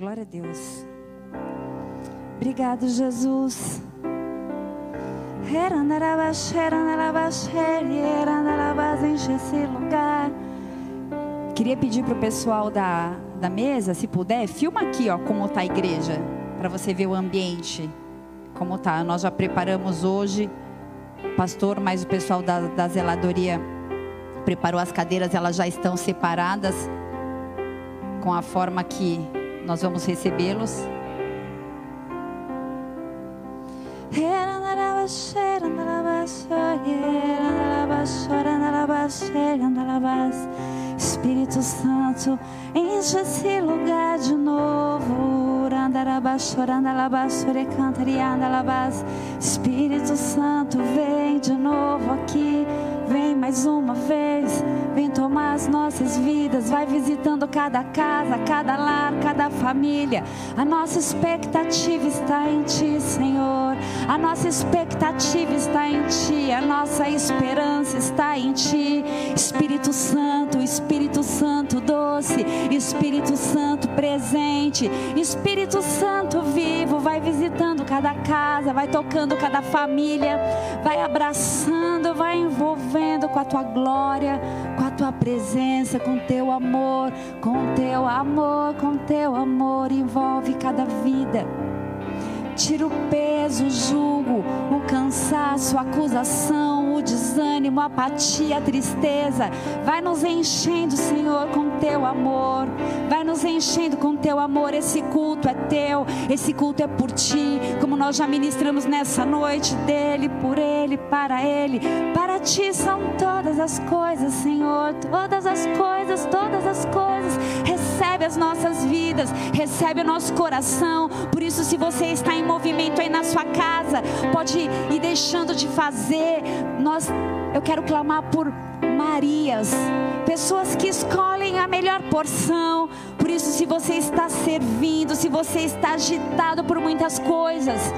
Glória a Deus. Obrigado, Jesus. Lugar. Queria pedir para o pessoal da, da mesa, se puder, filma aqui, ó, como está a igreja, para você ver o ambiente, como tá. Nós já preparamos hoje, pastor, mas o pessoal da, da zeladoria preparou as cadeiras, elas já estão separadas com a forma que nós vamos recebê-los. Espírito Santo, enche esse lugar de novo. Espírito Santo, vem de novo aqui. Vem mais uma vez, vem tomar as nossas vidas, vai visitando cada casa, cada lar, cada família. A nossa expectativa está em Ti, Senhor. A nossa expectativa está em Ti, a nossa esperança está em Ti. Espírito Santo, Espírito Santo doce, Espírito Santo presente, Espírito Santo vivo, vai visitando cada casa, vai tocando cada família, vai abraçando, vai envolvendo com a tua glória, com a tua presença, com teu amor, com teu amor, com teu amor, envolve cada vida. Tira o peso, o jugo, o cansaço, a acusação, o desânimo, a apatia, a tristeza. Vai nos enchendo, Senhor, com teu amor. Vai nos enchendo com teu amor. Esse culto é teu, esse culto é por ti. Como nós já ministramos nessa noite, dele, por ele, para ele. Para ti são todas as coisas, Senhor. Todas as coisas, todas as coisas. Recebe as nossas vidas, recebe o nosso coração. Por isso, se você está em movimento aí na sua casa, pode ir deixando de fazer. Nós, eu quero clamar por Marias, pessoas que escolhem a melhor porção. Por isso, se você está servindo, se você está agitado por muitas coisas,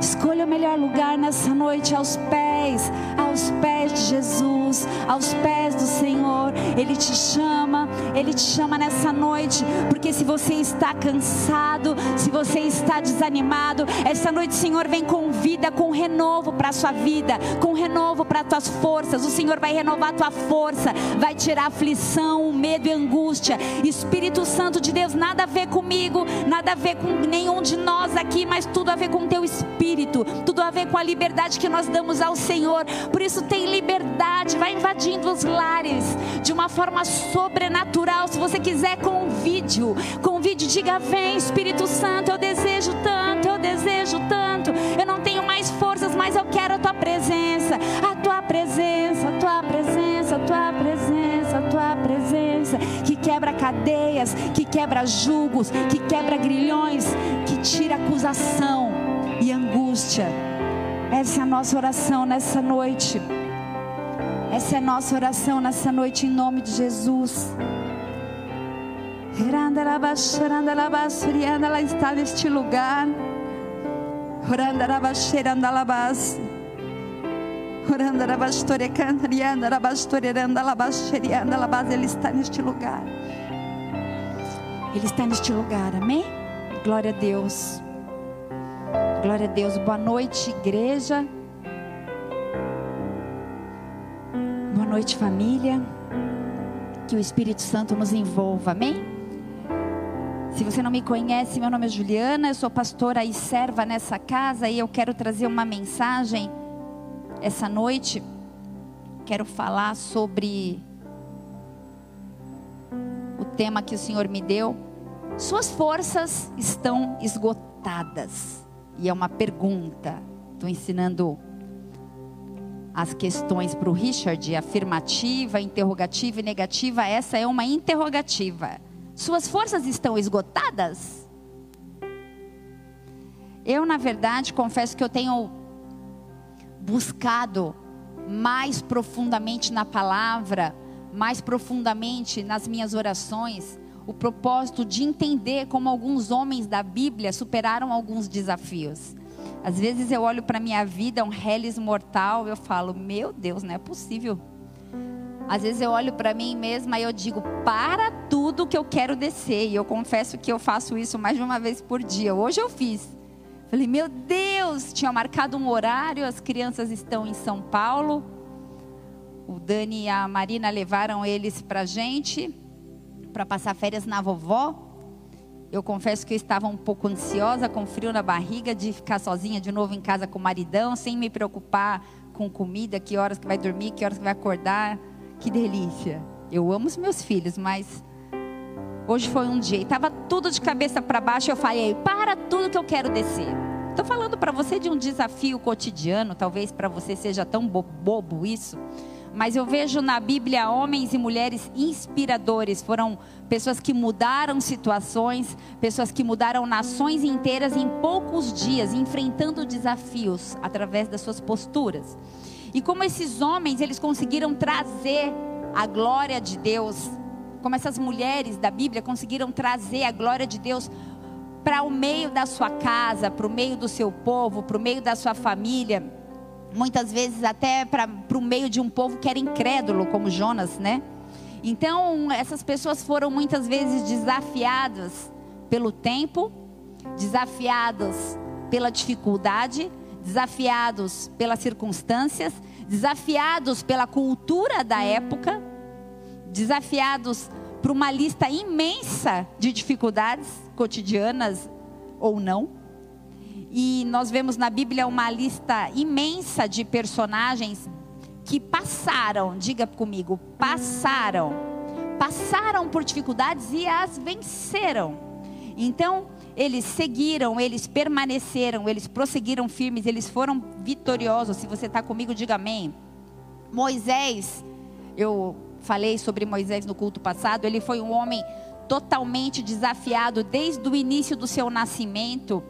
escolha o melhor lugar nessa noite aos pés, aos pés de Jesus, aos pés do Senhor. Ele te chama, ele te chama nessa noite, porque se você está cansado, se você está desanimado, essa noite, Senhor, vem com vida, com renovo para a sua vida, com renovo para as tuas forças. O Senhor vai renovar a tua força, vai tirar a aflição, o medo e a angústia. Espírito Santo de Deus, nada a ver comigo, nada a ver com nenhum de nós aqui, mas tudo a ver com o teu espírito, tudo a ver com a liberdade que nós damos ao Senhor. Por isso, tem liberdade, vai invadindo os lares de uma forma sobrenatural. Se você quiser, com um vídeo, com um vídeo, diga: Vem, Espírito Santo, eu desejo tanto, eu desejo tanto. Eu não tenho mais forças, mas eu quero a tua presença, a tua presença, a tua presença, a tua presença, a tua presença, que quebra cadeias, que quebra julgos, que quebra grilhões, que tira acusação e angústia. Essa é a nossa oração nessa noite. Essa é a nossa oração nessa noite em nome de Jesus. Ela está neste lugar. Ele está neste lugar. Ele está neste lugar, amém? Glória a Deus. Glória a Deus. Boa noite, igreja. Boa noite, família. Que o Espírito Santo nos envolva, amém? Se você não me conhece, meu nome é Juliana, eu sou pastora e serva nessa casa e eu quero trazer uma mensagem essa noite. Quero falar sobre o tema que o Senhor me deu. Suas forças estão esgotadas. E é uma pergunta. Estou ensinando as questões para o Richard, afirmativa, interrogativa e negativa. Essa é uma interrogativa. Suas forças estão esgotadas? Eu, na verdade, confesso que eu tenho buscado mais profundamente na palavra, mais profundamente nas minhas orações, o propósito de entender como alguns homens da Bíblia superaram alguns desafios. Às vezes eu olho para minha vida, um reles mortal, eu falo, meu Deus, não é possível. Às vezes eu olho para mim mesma e eu digo, para tudo que eu quero descer. E eu confesso que eu faço isso mais de uma vez por dia. Hoje eu fiz. Falei, meu Deus, tinha marcado um horário, as crianças estão em São Paulo. O Dani e a Marina levaram eles para gente, para passar férias na vovó. Eu confesso que eu estava um pouco ansiosa, com frio na barriga, de ficar sozinha de novo em casa com o maridão, sem me preocupar com comida, que horas que vai dormir, que horas que vai acordar. Que delícia. Eu amo os meus filhos, mas hoje foi um dia e estava tudo de cabeça para baixo. Eu falei, para tudo que eu quero descer. Estou falando para você de um desafio cotidiano, talvez para você seja tão bobo isso, mas eu vejo na Bíblia homens e mulheres inspiradores. Foram pessoas que mudaram situações, pessoas que mudaram nações inteiras em poucos dias, enfrentando desafios através das suas posturas. E como esses homens, eles conseguiram trazer a glória de Deus, como essas mulheres da Bíblia conseguiram trazer a glória de Deus para o meio da sua casa, para o meio do seu povo, para o meio da sua família, muitas vezes até para o meio de um povo que era incrédulo, como Jonas, né? Então, essas pessoas foram muitas vezes desafiadas pelo tempo, desafiadas pela dificuldade, desafiados pelas circunstâncias, desafiados pela cultura da época, desafiados por uma lista imensa de dificuldades cotidianas ou não. E nós vemos na Bíblia uma lista imensa de personagens que passaram, diga comigo, passaram, passaram por dificuldades e as venceram. Então, eles seguiram, eles permaneceram, eles prosseguiram firmes, eles foram vitoriosos. Se você está comigo, diga amém. Moisés, eu falei sobre Moisés no culto passado, ele foi um homem totalmente desafiado desde o início do seu nascimento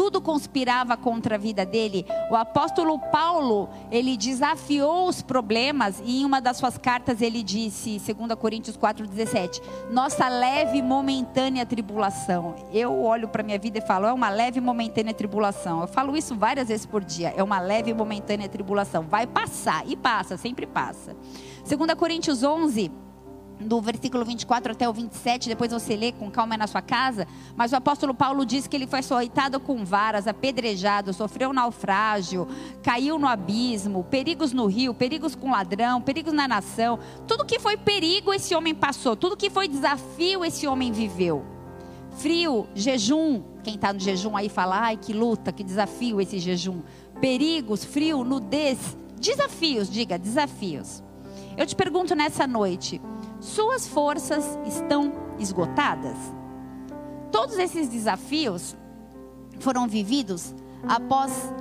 tudo conspirava contra a vida dele. O apóstolo Paulo, ele desafiou os problemas e em uma das suas cartas ele disse, 2 Coríntios 4:17, nossa leve momentânea tribulação. Eu olho para minha vida e falo, é uma leve momentânea tribulação. Eu falo isso várias vezes por dia, é uma leve momentânea tribulação. Vai passar e passa, sempre passa. 2 Coríntios 11 do versículo 24 até o 27, depois você lê com calma na sua casa, mas o apóstolo Paulo diz que ele foi açoitado com varas, apedrejado, sofreu naufrágio, caiu no abismo, perigos no rio, perigos com ladrão, perigos na nação. Tudo que foi perigo esse homem passou, tudo que foi desafio esse homem viveu. Frio, jejum, quem está no jejum aí fala, ai que luta, que desafio esse jejum. Perigos, frio, nudez, desafios, diga, desafios. Eu te pergunto nessa noite, suas forças estão esgotadas? Todos esses desafios foram vividos após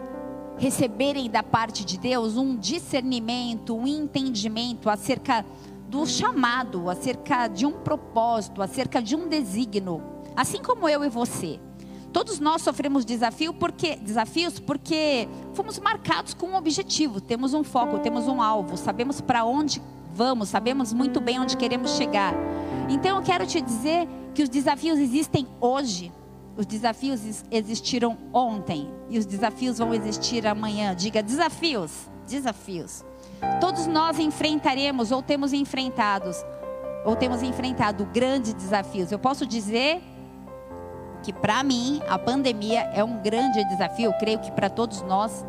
receberem da parte de Deus um discernimento, um entendimento acerca do chamado, acerca de um propósito, acerca de um desígnio, assim como eu e você. Todos nós sofremos desafio porque, desafios porque fomos marcados com um objetivo, temos um foco, temos um alvo, sabemos para onde vamos, sabemos muito bem onde queremos chegar. Então eu quero te dizer que os desafios existem hoje. Os desafios existiram ontem e os desafios vão existir amanhã. Diga desafios, desafios. Todos nós enfrentaremos ou temos enfrentados ou temos enfrentado grandes desafios. Eu posso dizer que para mim a pandemia é um grande desafio, eu creio que para todos nós.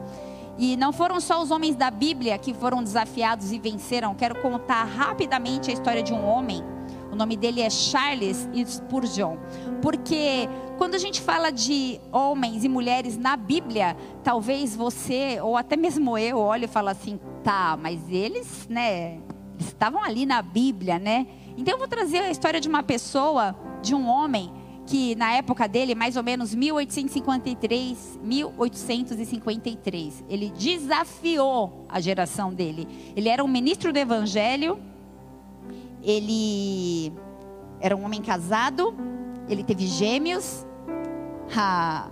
E não foram só os homens da Bíblia que foram desafiados e venceram. Quero contar rapidamente a história de um homem. O nome dele é Charles Spurgeon. Porque quando a gente fala de homens e mulheres na Bíblia, talvez você, ou até mesmo eu, olhe e fale assim: tá, mas eles, né, eles estavam ali na Bíblia, né? Então eu vou trazer a história de uma pessoa, de um homem que na época dele, mais ou menos 1853, 1853, ele desafiou a geração dele. Ele era um ministro do evangelho, ele era um homem casado, ele teve gêmeos. A,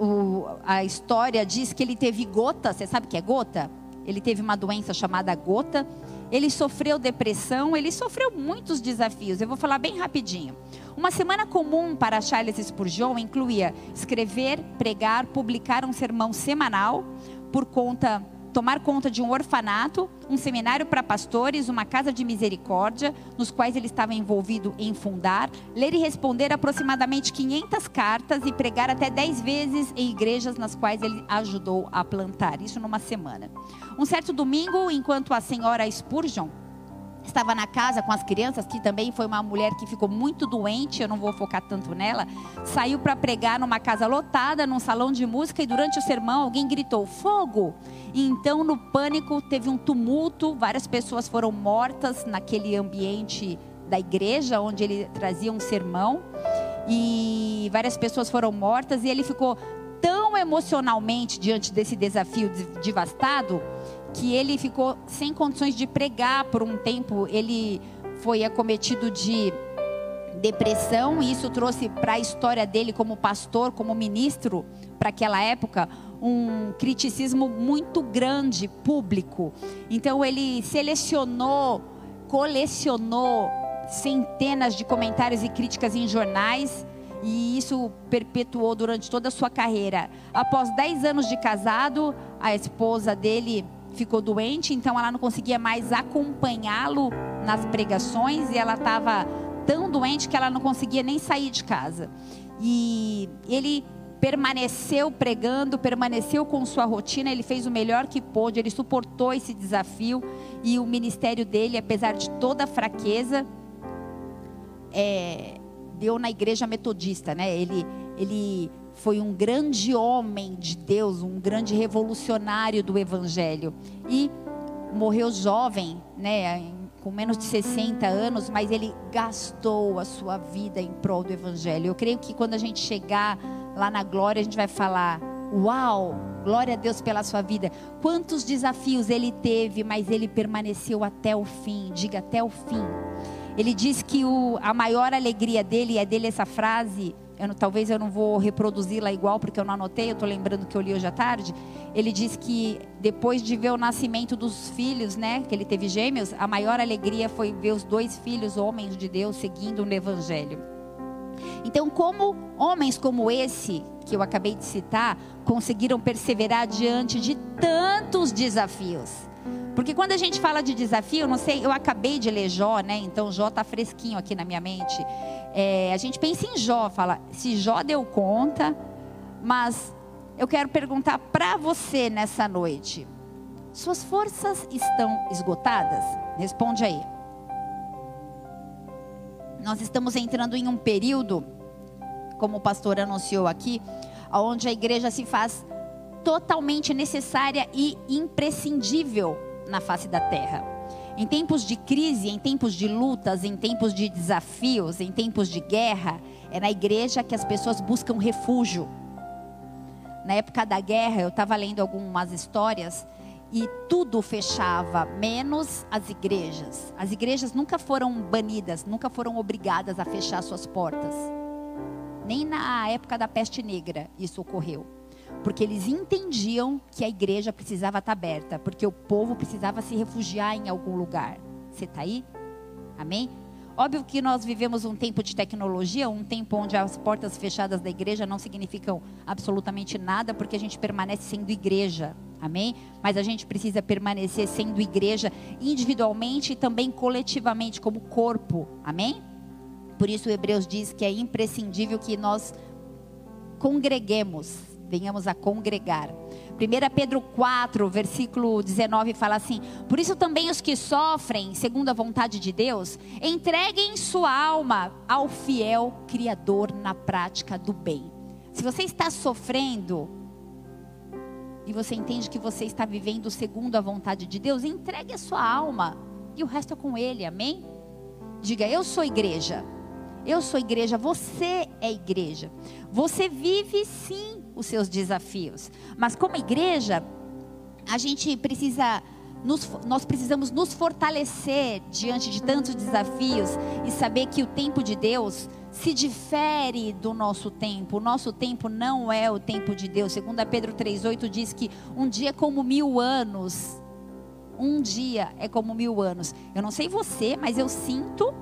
o, a história diz que ele teve gota, você sabe o que é gota? Ele teve uma doença chamada gota. Ele sofreu depressão, ele sofreu muitos desafios. Eu vou falar bem rapidinho. Uma semana comum para Charles Spurgeon incluía escrever, pregar, publicar um sermão semanal por conta tomar conta de um orfanato, um seminário para pastores, uma casa de misericórdia, nos quais ele estava envolvido em fundar, ler e responder aproximadamente 500 cartas e pregar até 10 vezes em igrejas nas quais ele ajudou a plantar. Isso numa semana. Um certo domingo, enquanto a senhora Spurgeon estava na casa com as crianças, que também foi uma mulher que ficou muito doente, eu não vou focar tanto nela, saiu para pregar numa casa lotada, num salão de música, e durante o sermão alguém gritou: fogo! Então, no pânico, teve um tumulto, várias pessoas foram mortas naquele ambiente da igreja onde ele trazia um sermão, e várias pessoas foram mortas, e ele ficou tão emocionalmente diante desse desafio devastado que ele ficou sem condições de pregar por um tempo. Ele foi acometido de depressão e isso trouxe para a história dele como pastor, como ministro para aquela época, um criticismo muito grande público. Então ele selecionou, colecionou centenas de comentários e críticas em jornais e isso perpetuou durante toda a sua carreira. Após 10 anos de casado, a esposa dele ficou doente, então ela não conseguia mais acompanhá-lo nas pregações e ela estava tão doente que ela não conseguia nem sair de casa. E ele permaneceu pregando, permaneceu com sua rotina, ele fez o melhor que pôde, ele suportou esse desafio e o ministério dele, apesar de toda a fraqueza, é, deu na igreja metodista, né? Ele, ele foi um grande homem de Deus, um grande revolucionário do evangelho. E morreu jovem, né, com menos de 60 anos, mas ele gastou a sua vida em prol do evangelho. Eu creio que quando a gente chegar lá na glória, a gente vai falar: "Uau, glória a Deus pela sua vida. Quantos desafios ele teve, mas ele permaneceu até o fim. Diga até o fim. Ele diz que o, a maior alegria dele, é dele essa frase, eu não, talvez eu não vou reproduzi-la igual porque eu não anotei, eu estou lembrando que eu li hoje à tarde. Ele diz que depois de ver o nascimento dos filhos, né, que ele teve gêmeos, a maior alegria foi ver os dois filhos, homens de Deus, seguindo no Evangelho. Então, como homens como esse que eu acabei de citar conseguiram perseverar diante de tantos desafios? Porque quando a gente fala de desafio, não sei, eu acabei de ler Jó, né? Então Jó está fresquinho aqui na minha mente. É, a gente pensa em Jó, fala, se Jó deu conta, mas eu quero perguntar para você nessa noite: suas forças estão esgotadas? Responde aí. Nós estamos entrando em um período, como o pastor anunciou aqui, onde a igreja se faz totalmente necessária e imprescindível na face da terra. Em tempos de crise, em tempos de lutas, em tempos de desafios, em tempos de guerra, é na igreja que as pessoas buscam refúgio. Na época da guerra, eu estava lendo algumas histórias e tudo fechava, menos as igrejas. As igrejas nunca foram banidas, nunca foram obrigadas a fechar suas portas. Nem na época da peste negra isso ocorreu porque eles entendiam que a igreja precisava estar aberta, porque o povo precisava se refugiar em algum lugar. Você está aí? Amém? Óbvio que nós vivemos um tempo de tecnologia, um tempo onde as portas fechadas da igreja não significam absolutamente nada, porque a gente permanece sendo igreja. Amém? Mas a gente precisa permanecer sendo igreja individualmente e também coletivamente, como corpo. Amém? Por isso, o Hebreus diz que é imprescindível que nós congreguemos venhamos a congregar. 1 Pedro 4, versículo 19 fala assim: Por isso também os que sofrem, segundo a vontade de Deus, entreguem sua alma ao fiel Criador na prática do bem. Se você está sofrendo e você entende que você está vivendo segundo a vontade de Deus, entregue a sua alma e o resto é com Ele, amém? Diga, eu sou igreja. Eu sou igreja, você é igreja. Você vive sim os seus desafios. Mas como igreja, a gente precisa nos, nós precisamos nos fortalecer diante de tantos desafios e saber que o tempo de Deus se difere do nosso tempo. O nosso tempo não é o tempo de Deus. Segundo Pedro 3,8 diz que um dia é como mil anos. Um dia é como mil anos. Eu não sei você, mas eu sinto,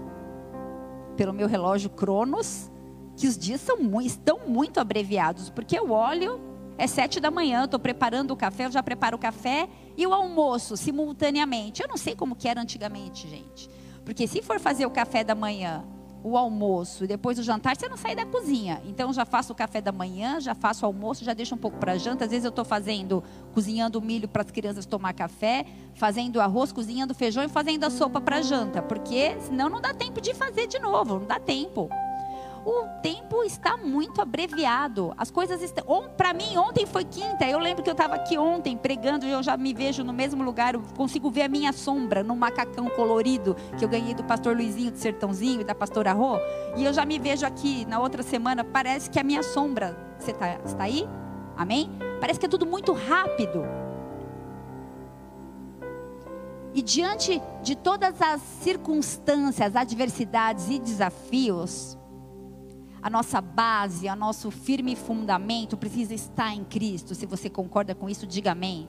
pelo meu relógio Cronos, que os dias são estão muito abreviados, porque eu olho, é sete da manhã, estou preparando o café, eu já preparo o café e o almoço simultaneamente. Eu não sei como que era antigamente, gente. Porque se for fazer o café da manhã, o almoço e depois o jantar, você não sai da cozinha. Então já faço o café da manhã, já faço o almoço, já deixo um pouco para janta. Às vezes eu estou fazendo, cozinhando milho para as crianças tomar café, fazendo arroz, cozinhando feijão e fazendo a sopa para janta, porque senão não dá tempo de fazer de novo, não dá tempo o tempo está muito abreviado. As coisas estão. Para mim, ontem foi quinta. Eu lembro que eu estava aqui ontem pregando e eu já me vejo no mesmo lugar. Eu consigo ver a minha sombra no macacão colorido que eu ganhei do pastor Luizinho do Sertãozinho e da pastora Rô. E eu já me vejo aqui na outra semana. Parece que a minha sombra. Você está tá aí? Amém? Parece que é tudo muito rápido. E diante de todas as circunstâncias, adversidades e desafios, a nossa base, o nosso firme fundamento precisa estar em Cristo. Se você concorda com isso, diga amém.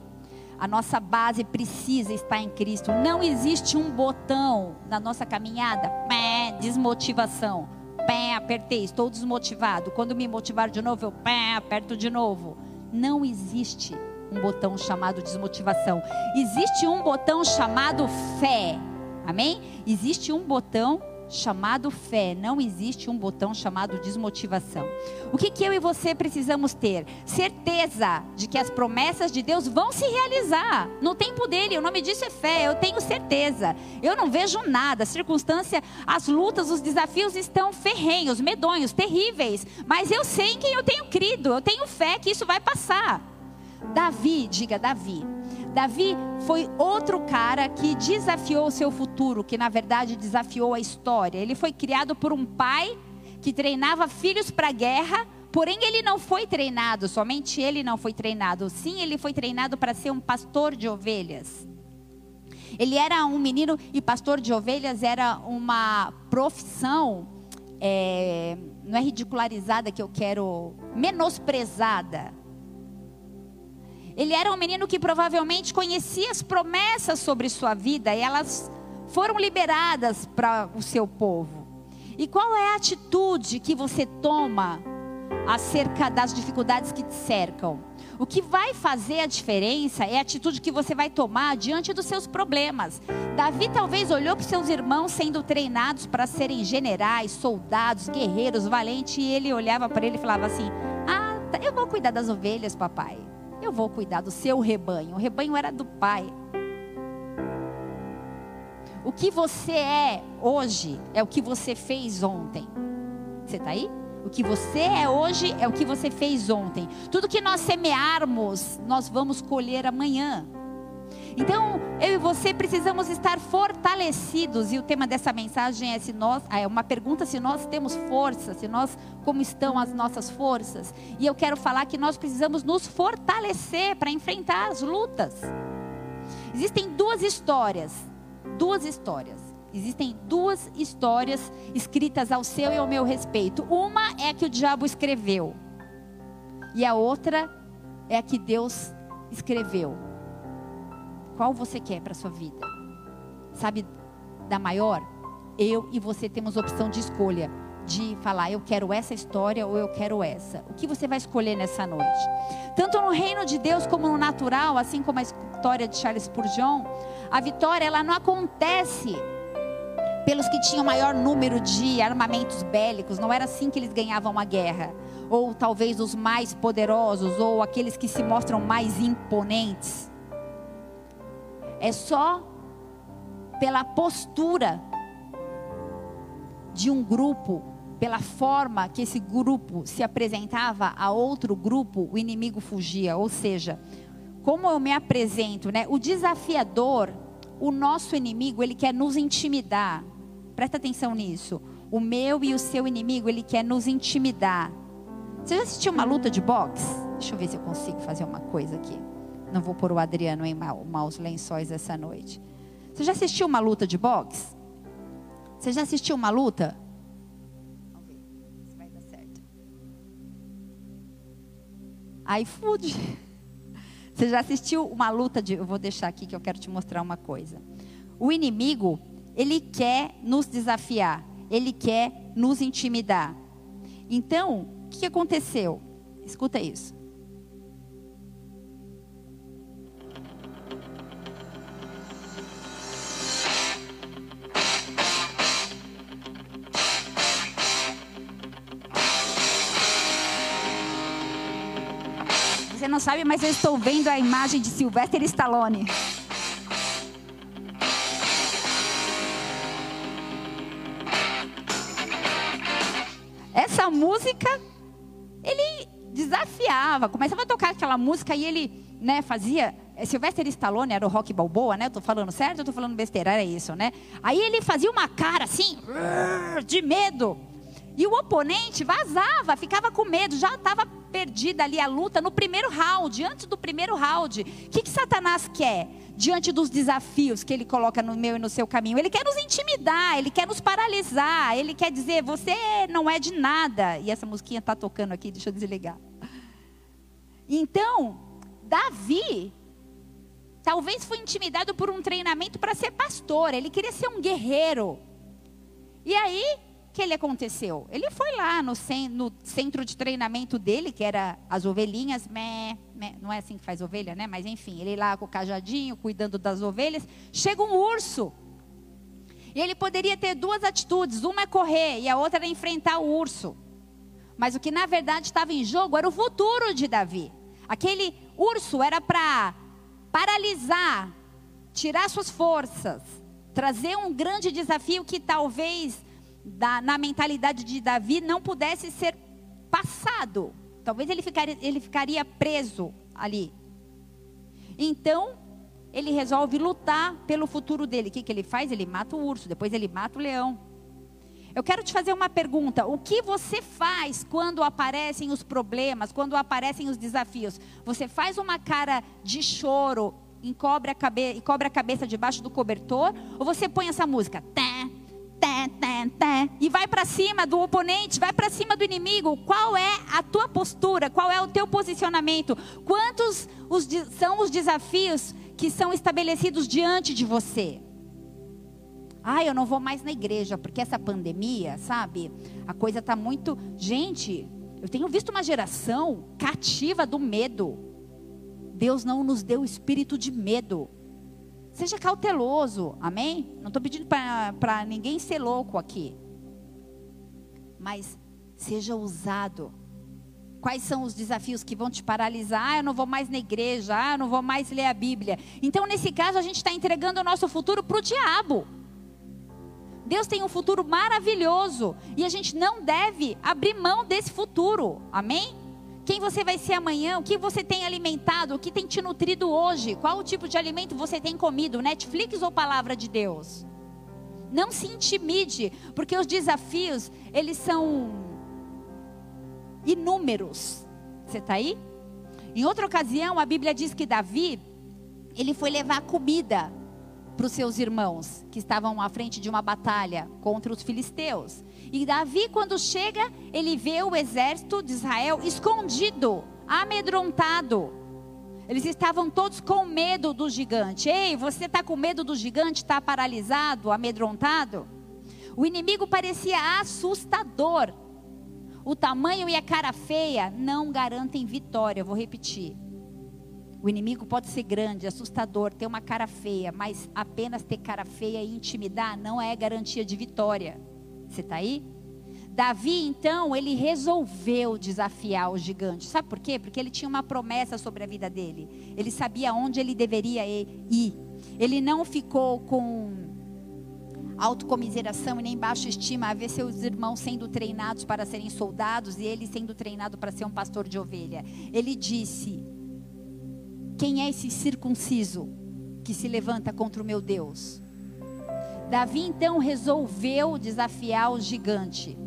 A nossa base precisa estar em Cristo. Não existe um botão na nossa caminhada, pé, desmotivação. Pé, apertei, estou desmotivado. Quando me motivar de novo, eu pé, aperto de novo. Não existe um botão chamado desmotivação. Existe um botão chamado fé. Amém? Existe um botão chamado fé, não existe um botão chamado desmotivação. O que, que eu e você precisamos ter? Certeza de que as promessas de Deus vão se realizar no tempo dele. O nome disso é fé, eu tenho certeza. Eu não vejo nada, circunstância, as lutas, os desafios estão ferrenhos, medonhos, terríveis, mas eu sei em quem eu tenho crido, eu tenho fé que isso vai passar. Davi, diga Davi Davi foi outro cara que desafiou o seu futuro, que na verdade desafiou a história. Ele foi criado por um pai que treinava filhos para a guerra, porém ele não foi treinado, somente ele não foi treinado. Sim, ele foi treinado para ser um pastor de ovelhas. Ele era um menino e pastor de ovelhas era uma profissão, é, não é ridicularizada que eu quero, menosprezada ele era um menino que provavelmente conhecia as promessas sobre sua vida e elas foram liberadas para o seu povo. E qual é a atitude que você toma acerca das dificuldades que te cercam? O que vai fazer a diferença é a atitude que você vai tomar diante dos seus problemas. Davi talvez olhou para seus irmãos sendo treinados para serem generais, soldados, guerreiros, valentes, e ele olhava para ele e falava assim: Ah, tá, eu vou cuidar das ovelhas, papai. Eu vou cuidar do seu rebanho. O rebanho era do pai. O que você é hoje é o que você fez ontem. Você está aí? O que você é hoje é o que você fez ontem. Tudo que nós semearmos, nós vamos colher amanhã. Então, eu e você precisamos estar fortalecidos. E o tema dessa mensagem é se nós, é uma pergunta se nós temos força, se nós como estão as nossas forças. E eu quero falar que nós precisamos nos fortalecer para enfrentar as lutas. Existem duas histórias, duas histórias. Existem duas histórias escritas ao seu e ao meu respeito. Uma é a que o diabo escreveu. E a outra é a que Deus escreveu. Qual você quer para sua vida? Sabe da maior? Eu e você temos opção de escolha. De falar, eu quero essa história ou eu quero essa. O que você vai escolher nessa noite? Tanto no reino de Deus como no natural, assim como a história de Charles Spurgeon, a vitória ela não acontece pelos que tinham maior número de armamentos bélicos. Não era assim que eles ganhavam a guerra. Ou talvez os mais poderosos, ou aqueles que se mostram mais imponentes. É só pela postura de um grupo, pela forma que esse grupo se apresentava a outro grupo, o inimigo fugia. Ou seja, como eu me apresento, né? O desafiador, o nosso inimigo, ele quer nos intimidar. Presta atenção nisso. O meu e o seu inimigo, ele quer nos intimidar. Você já assistiu uma luta de boxe? Deixa eu ver se eu consigo fazer uma coisa aqui. Não vou pôr o Adriano em maus lençóis essa noite. Você já assistiu uma luta de boxe? Você já assistiu uma luta? Vamos ver se vai dar certo. iFood. Você já assistiu uma luta de. Eu vou deixar aqui que eu quero te mostrar uma coisa. O inimigo, ele quer nos desafiar. Ele quer nos intimidar. Então, o que aconteceu? Escuta isso. Não sabe, mas eu estou vendo a imagem de Sylvester Stallone. Essa música, ele desafiava, começava a tocar aquela música e ele, né, fazia. É, Sylvester Stallone era o Rock Balboa, né? Eu tô falando certo ou tô falando besteira? Era isso, né? Aí ele fazia uma cara assim, de medo. E o oponente vazava, ficava com medo, já estava perdida ali a luta no primeiro round, antes do primeiro round. O que, que Satanás quer diante dos desafios que ele coloca no meu e no seu caminho? Ele quer nos intimidar, ele quer nos paralisar, ele quer dizer, você não é de nada. E essa musiquinha está tocando aqui, deixa eu desligar. Então, Davi talvez foi intimidado por um treinamento para ser pastor, ele queria ser um guerreiro. E aí, que ele aconteceu? Ele foi lá no, no, centro de treinamento dele, que era as ovelhinhas, não é assim que faz ovelha, né? Mas enfim, ele lá com o cajadinho, cuidando das ovelhas. Chega um urso. E ele poderia ter duas atitudes: uma é correr e a outra era enfrentar o urso. Mas o que na verdade estava em jogo era o futuro de Davi. Aquele urso era para paralisar, tirar suas forças, trazer um grande desafio que talvez da, na mentalidade de Davi não pudesse ser passado. Talvez ele ficaria, ele ficaria preso ali. Então, ele resolve lutar pelo futuro dele. O que, que ele faz? Ele mata o urso, depois ele mata o leão. Eu quero te fazer uma pergunta: o que você faz quando aparecem os problemas, quando aparecem os desafios? Você faz uma cara de choro, encobre a, cabe a cabeça debaixo do cobertor, ou você põe essa música? Té, té, té, e vai para cima do oponente, vai para cima do inimigo. Qual é a tua postura? Qual é o teu posicionamento? Quantos os, são os desafios que são estabelecidos diante de você? Ah, eu não vou mais na igreja, porque essa pandemia, sabe? A coisa está muito. Gente, eu tenho visto uma geração cativa do medo. Deus não nos deu espírito de medo, Seja cauteloso, amém? Não estou pedindo para ninguém ser louco aqui. Mas seja ousado. Quais são os desafios que vão te paralisar? Ah, eu não vou mais na igreja. Ah, eu não vou mais ler a Bíblia. Então, nesse caso, a gente está entregando o nosso futuro para o diabo. Deus tem um futuro maravilhoso. E a gente não deve abrir mão desse futuro. Amém? Quem você vai ser amanhã, o que você tem alimentado, o que tem te nutrido hoje, qual o tipo de alimento você tem comido, Netflix ou palavra de Deus? Não se intimide, porque os desafios, eles são inúmeros. Você está aí? Em outra ocasião, a Bíblia diz que Davi, ele foi levar comida para os seus irmãos que estavam à frente de uma batalha contra os filisteus. E Davi, quando chega, ele vê o exército de Israel escondido, amedrontado. Eles estavam todos com medo do gigante. Ei, você está com medo do gigante? Está paralisado, amedrontado? O inimigo parecia assustador. O tamanho e a cara feia não garantem vitória. Vou repetir. O inimigo pode ser grande, assustador, ter uma cara feia, mas apenas ter cara feia e intimidar não é garantia de vitória. Você está aí? Davi, então, ele resolveu desafiar o gigante. Sabe por quê? Porque ele tinha uma promessa sobre a vida dele. Ele sabia onde ele deveria ir. Ele não ficou com autocomiseração e nem baixa estima a ver seus irmãos sendo treinados para serem soldados e ele sendo treinado para ser um pastor de ovelha. Ele disse: Quem é esse circunciso que se levanta contra o meu Deus? Davi então resolveu desafiar o gigante.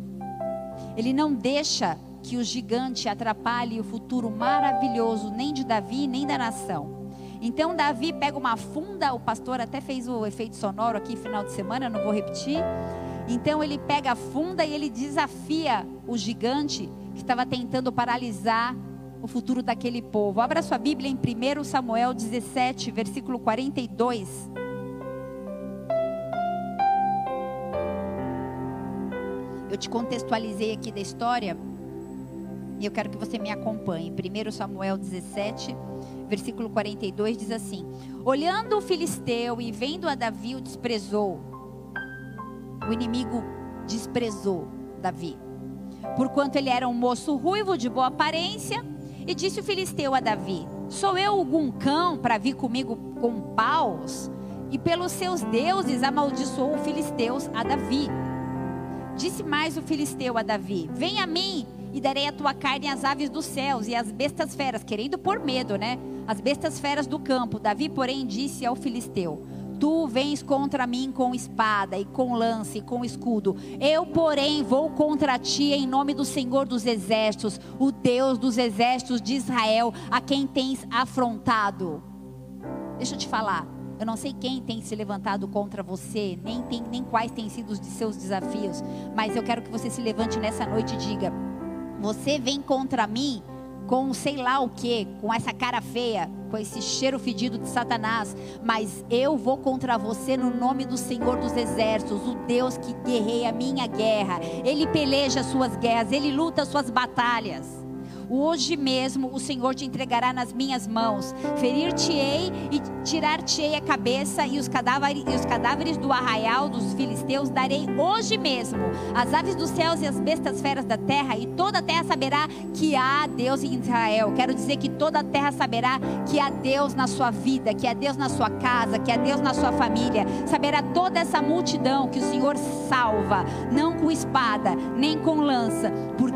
Ele não deixa que o gigante atrapalhe o futuro maravilhoso nem de Davi nem da nação. Então Davi pega uma funda, o pastor até fez o efeito sonoro aqui final de semana, não vou repetir. Então ele pega a funda e ele desafia o gigante que estava tentando paralisar o futuro daquele povo. Abra sua Bíblia em 1 Samuel 17, versículo 42. Eu te contextualizei aqui da história e eu quero que você me acompanhe. 1 Samuel 17, versículo 42 diz assim: Olhando o filisteu e vendo a Davi, o desprezou. O inimigo desprezou Davi. Porquanto ele era um moço ruivo de boa aparência E disse o filisteu a Davi: Sou eu algum cão para vir comigo com paus? E pelos seus deuses amaldiçoou o filisteus a Davi. Disse mais o filisteu a Davi: Vem a mim e darei a tua carne às aves dos céus e às bestas feras, querendo por medo, né? As bestas feras do campo. Davi, porém, disse ao filisteu: Tu vens contra mim com espada e com lance e com escudo. Eu, porém, vou contra ti em nome do Senhor dos exércitos, o Deus dos exércitos de Israel, a quem tens afrontado. Deixa eu te falar. Eu não sei quem tem se levantado contra você, nem, tem, nem quais têm sido os de seus desafios, mas eu quero que você se levante nessa noite e diga: Você vem contra mim com sei lá o que, com essa cara feia, com esse cheiro fedido de Satanás, mas eu vou contra você no nome do Senhor dos Exércitos, o Deus que guerreia a minha guerra. Ele peleja as suas guerras, ele luta as suas batalhas. Hoje mesmo o Senhor te entregará nas minhas mãos. Ferir-te-ei e tirar-te-ei a cabeça e os, cadáveres, e os cadáveres do arraial dos filisteus darei hoje mesmo. As aves dos céus e as bestas feras da terra e toda a terra saberá que há Deus em Israel. Quero dizer que toda a terra saberá que há Deus na sua vida, que há Deus na sua casa, que há Deus na sua família. Saberá toda essa multidão que o Senhor salva, não com espada, nem com lança, porque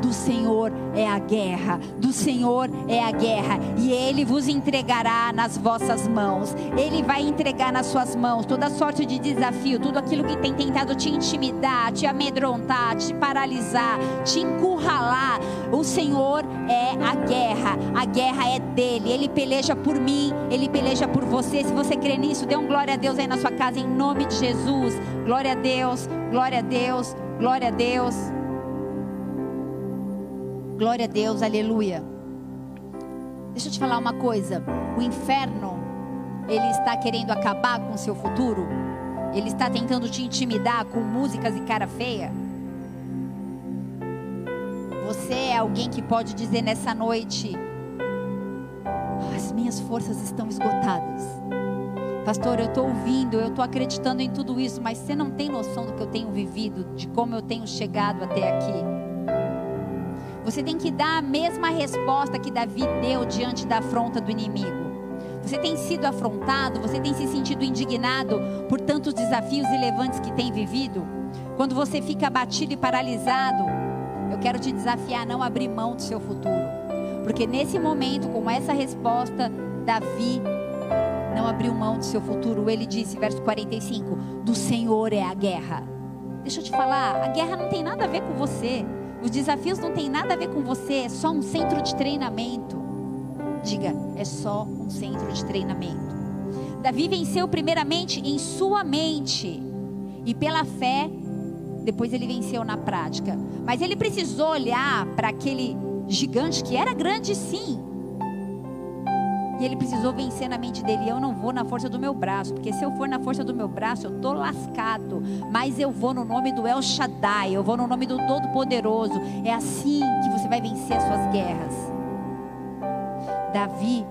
do Senhor é a guerra, do Senhor é a guerra, e Ele vos entregará nas vossas mãos, Ele vai entregar nas suas mãos toda sorte de desafio, tudo aquilo que tem tentado te intimidar, te amedrontar, te paralisar, te encurralar. O Senhor é a guerra, a guerra é dele, Ele peleja por mim, Ele peleja por você. Se você crê nisso, dê um glória a Deus aí na sua casa, em nome de Jesus. Glória a Deus, glória a Deus, glória a Deus. Glória a Deus, aleluia. Deixa eu te falar uma coisa. O inferno, ele está querendo acabar com o seu futuro. Ele está tentando te intimidar com músicas e cara feia. Você é alguém que pode dizer nessa noite: As minhas forças estão esgotadas. Pastor, eu estou ouvindo, eu estou acreditando em tudo isso, mas você não tem noção do que eu tenho vivido, de como eu tenho chegado até aqui. Você tem que dar a mesma resposta que Davi deu diante da afronta do inimigo. Você tem sido afrontado, você tem se sentido indignado por tantos desafios relevantes que tem vivido? Quando você fica abatido e paralisado, eu quero te desafiar a não abrir mão do seu futuro. Porque nesse momento, com essa resposta, Davi não abriu mão do seu futuro. Ele disse, verso 45: Do Senhor é a guerra. Deixa eu te falar, a guerra não tem nada a ver com você. Os desafios não têm nada a ver com você, é só um centro de treinamento. Diga, é só um centro de treinamento. Davi venceu primeiramente em sua mente e pela fé, depois ele venceu na prática. Mas ele precisou olhar para aquele gigante que era grande sim, e ele precisou vencer na mente dele: eu não vou na força do meu braço, porque se eu for na força do meu braço, eu tô lascado. Mas eu vou no nome do El Shaddai, eu vou no nome do Todo-Poderoso. É assim que você vai vencer as suas guerras. Davi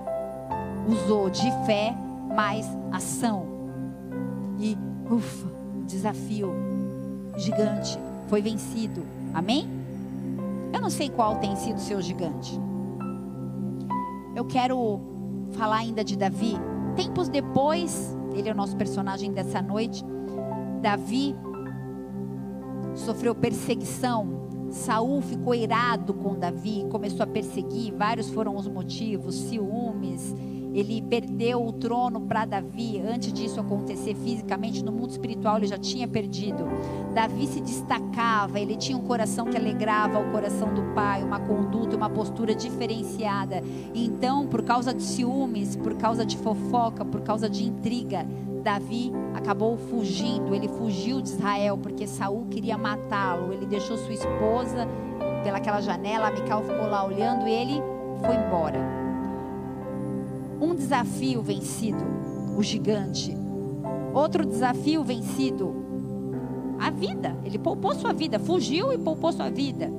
usou de fé mais ação. E, ufa, desafio gigante foi vencido. Amém? Eu não sei qual tem sido o seu gigante. Eu quero falar ainda de Davi. Tempos depois, ele é o nosso personagem dessa noite. Davi sofreu perseguição. Saul ficou irado com Davi, começou a perseguir. Vários foram os motivos: ciúmes, ele perdeu o trono para Davi. Antes disso acontecer fisicamente, no mundo espiritual ele já tinha perdido. Davi se destacava, ele tinha um coração que alegrava o coração do pai, uma conduta, uma postura diferenciada. Então, por causa de ciúmes, por causa de fofoca, por causa de intriga, Davi acabou fugindo. Ele fugiu de Israel porque Saul queria matá-lo. Ele deixou sua esposa pelaquela janela, Mical ficou lá olhando e ele foi embora um desafio vencido, o gigante. Outro desafio vencido, a vida. Ele poupou sua vida, fugiu e poupou sua vida.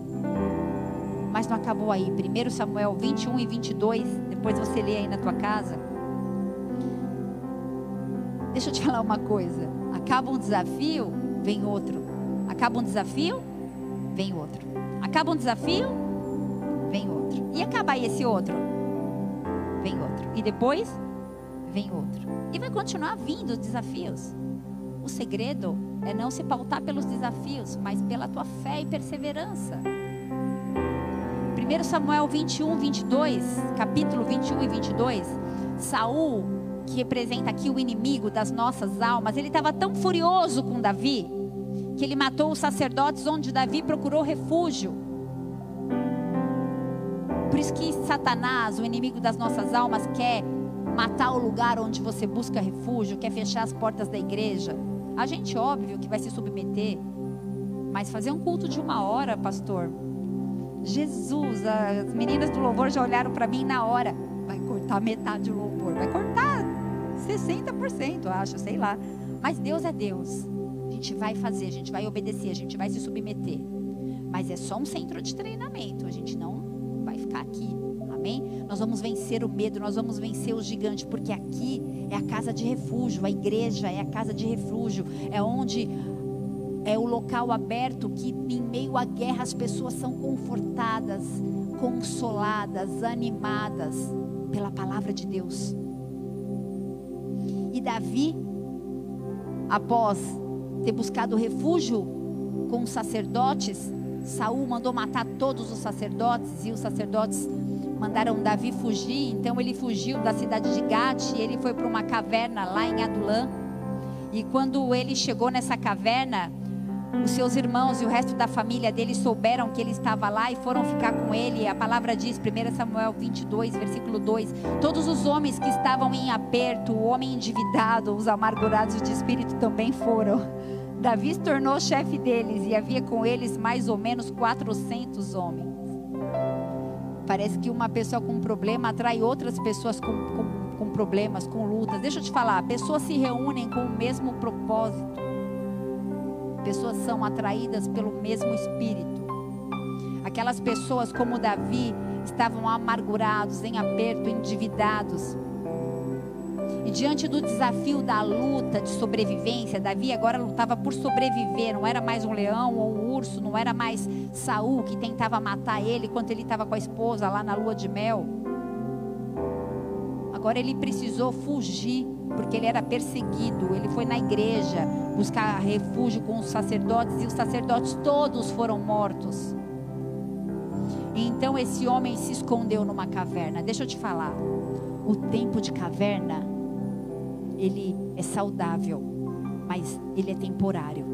Mas não acabou aí. 1 Samuel 21 e 22, depois você lê aí na tua casa. Deixa eu te falar uma coisa. Acaba um desafio, vem outro. Acaba um desafio, vem outro. Acaba um desafio, vem outro. E acabar esse outro? Vem outro. E depois vem outro. E vai continuar vindo desafios. O segredo é não se pautar pelos desafios, mas pela tua fé e perseverança. 1 Samuel 21, 22, capítulo 21 e 22, Saul, que representa aqui o inimigo das nossas almas, ele estava tão furioso com Davi, que ele matou os sacerdotes onde Davi procurou refúgio. Por isso que Satanás, o inimigo das nossas almas, quer matar o lugar onde você busca refúgio, quer fechar as portas da igreja. A gente, óbvio, que vai se submeter, mas fazer um culto de uma hora, pastor. Jesus, as meninas do louvor já olharam para mim na hora. Vai cortar metade do louvor, vai cortar 60%, acho, sei lá. Mas Deus é Deus. A gente vai fazer, a gente vai obedecer, a gente vai se submeter. Mas é só um centro de treinamento, a gente não vai ficar aqui. Amém? Nós vamos vencer o medo, nós vamos vencer o gigante, porque aqui é a casa de refúgio, a igreja é a casa de refúgio, é onde é o local aberto que, em meio à guerra, as pessoas são confortadas, consoladas, animadas pela palavra de Deus. E Davi, após ter buscado refúgio com os sacerdotes, Saul mandou matar todos os sacerdotes e os sacerdotes mandaram Davi fugir, então ele fugiu da cidade de Gate ele foi para uma caverna lá em Adulã. E quando ele chegou nessa caverna, os seus irmãos e o resto da família dele souberam que ele estava lá e foram ficar com ele. A palavra diz, 1 Samuel 22, versículo 2: Todos os homens que estavam em aperto, o homem endividado, os amargurados de espírito também foram. Davi se tornou chefe deles e havia com eles mais ou menos 400 homens. Parece que uma pessoa com problema atrai outras pessoas com, com, com problemas, com lutas. Deixa eu te falar, pessoas se reúnem com o mesmo propósito. Pessoas são atraídas pelo mesmo espírito. Aquelas pessoas como Davi estavam amargurados, em aperto, endividados. E diante do desafio da luta de sobrevivência, Davi agora lutava por sobreviver, não era mais um leão ou um urso, não era mais Saul que tentava matar ele enquanto ele estava com a esposa lá na lua de mel. Agora ele precisou fugir, porque ele era perseguido. Ele foi na igreja buscar refúgio com os sacerdotes e os sacerdotes todos foram mortos. Então esse homem se escondeu numa caverna. Deixa eu te falar. O tempo de caverna ele é saudável, mas ele é temporário.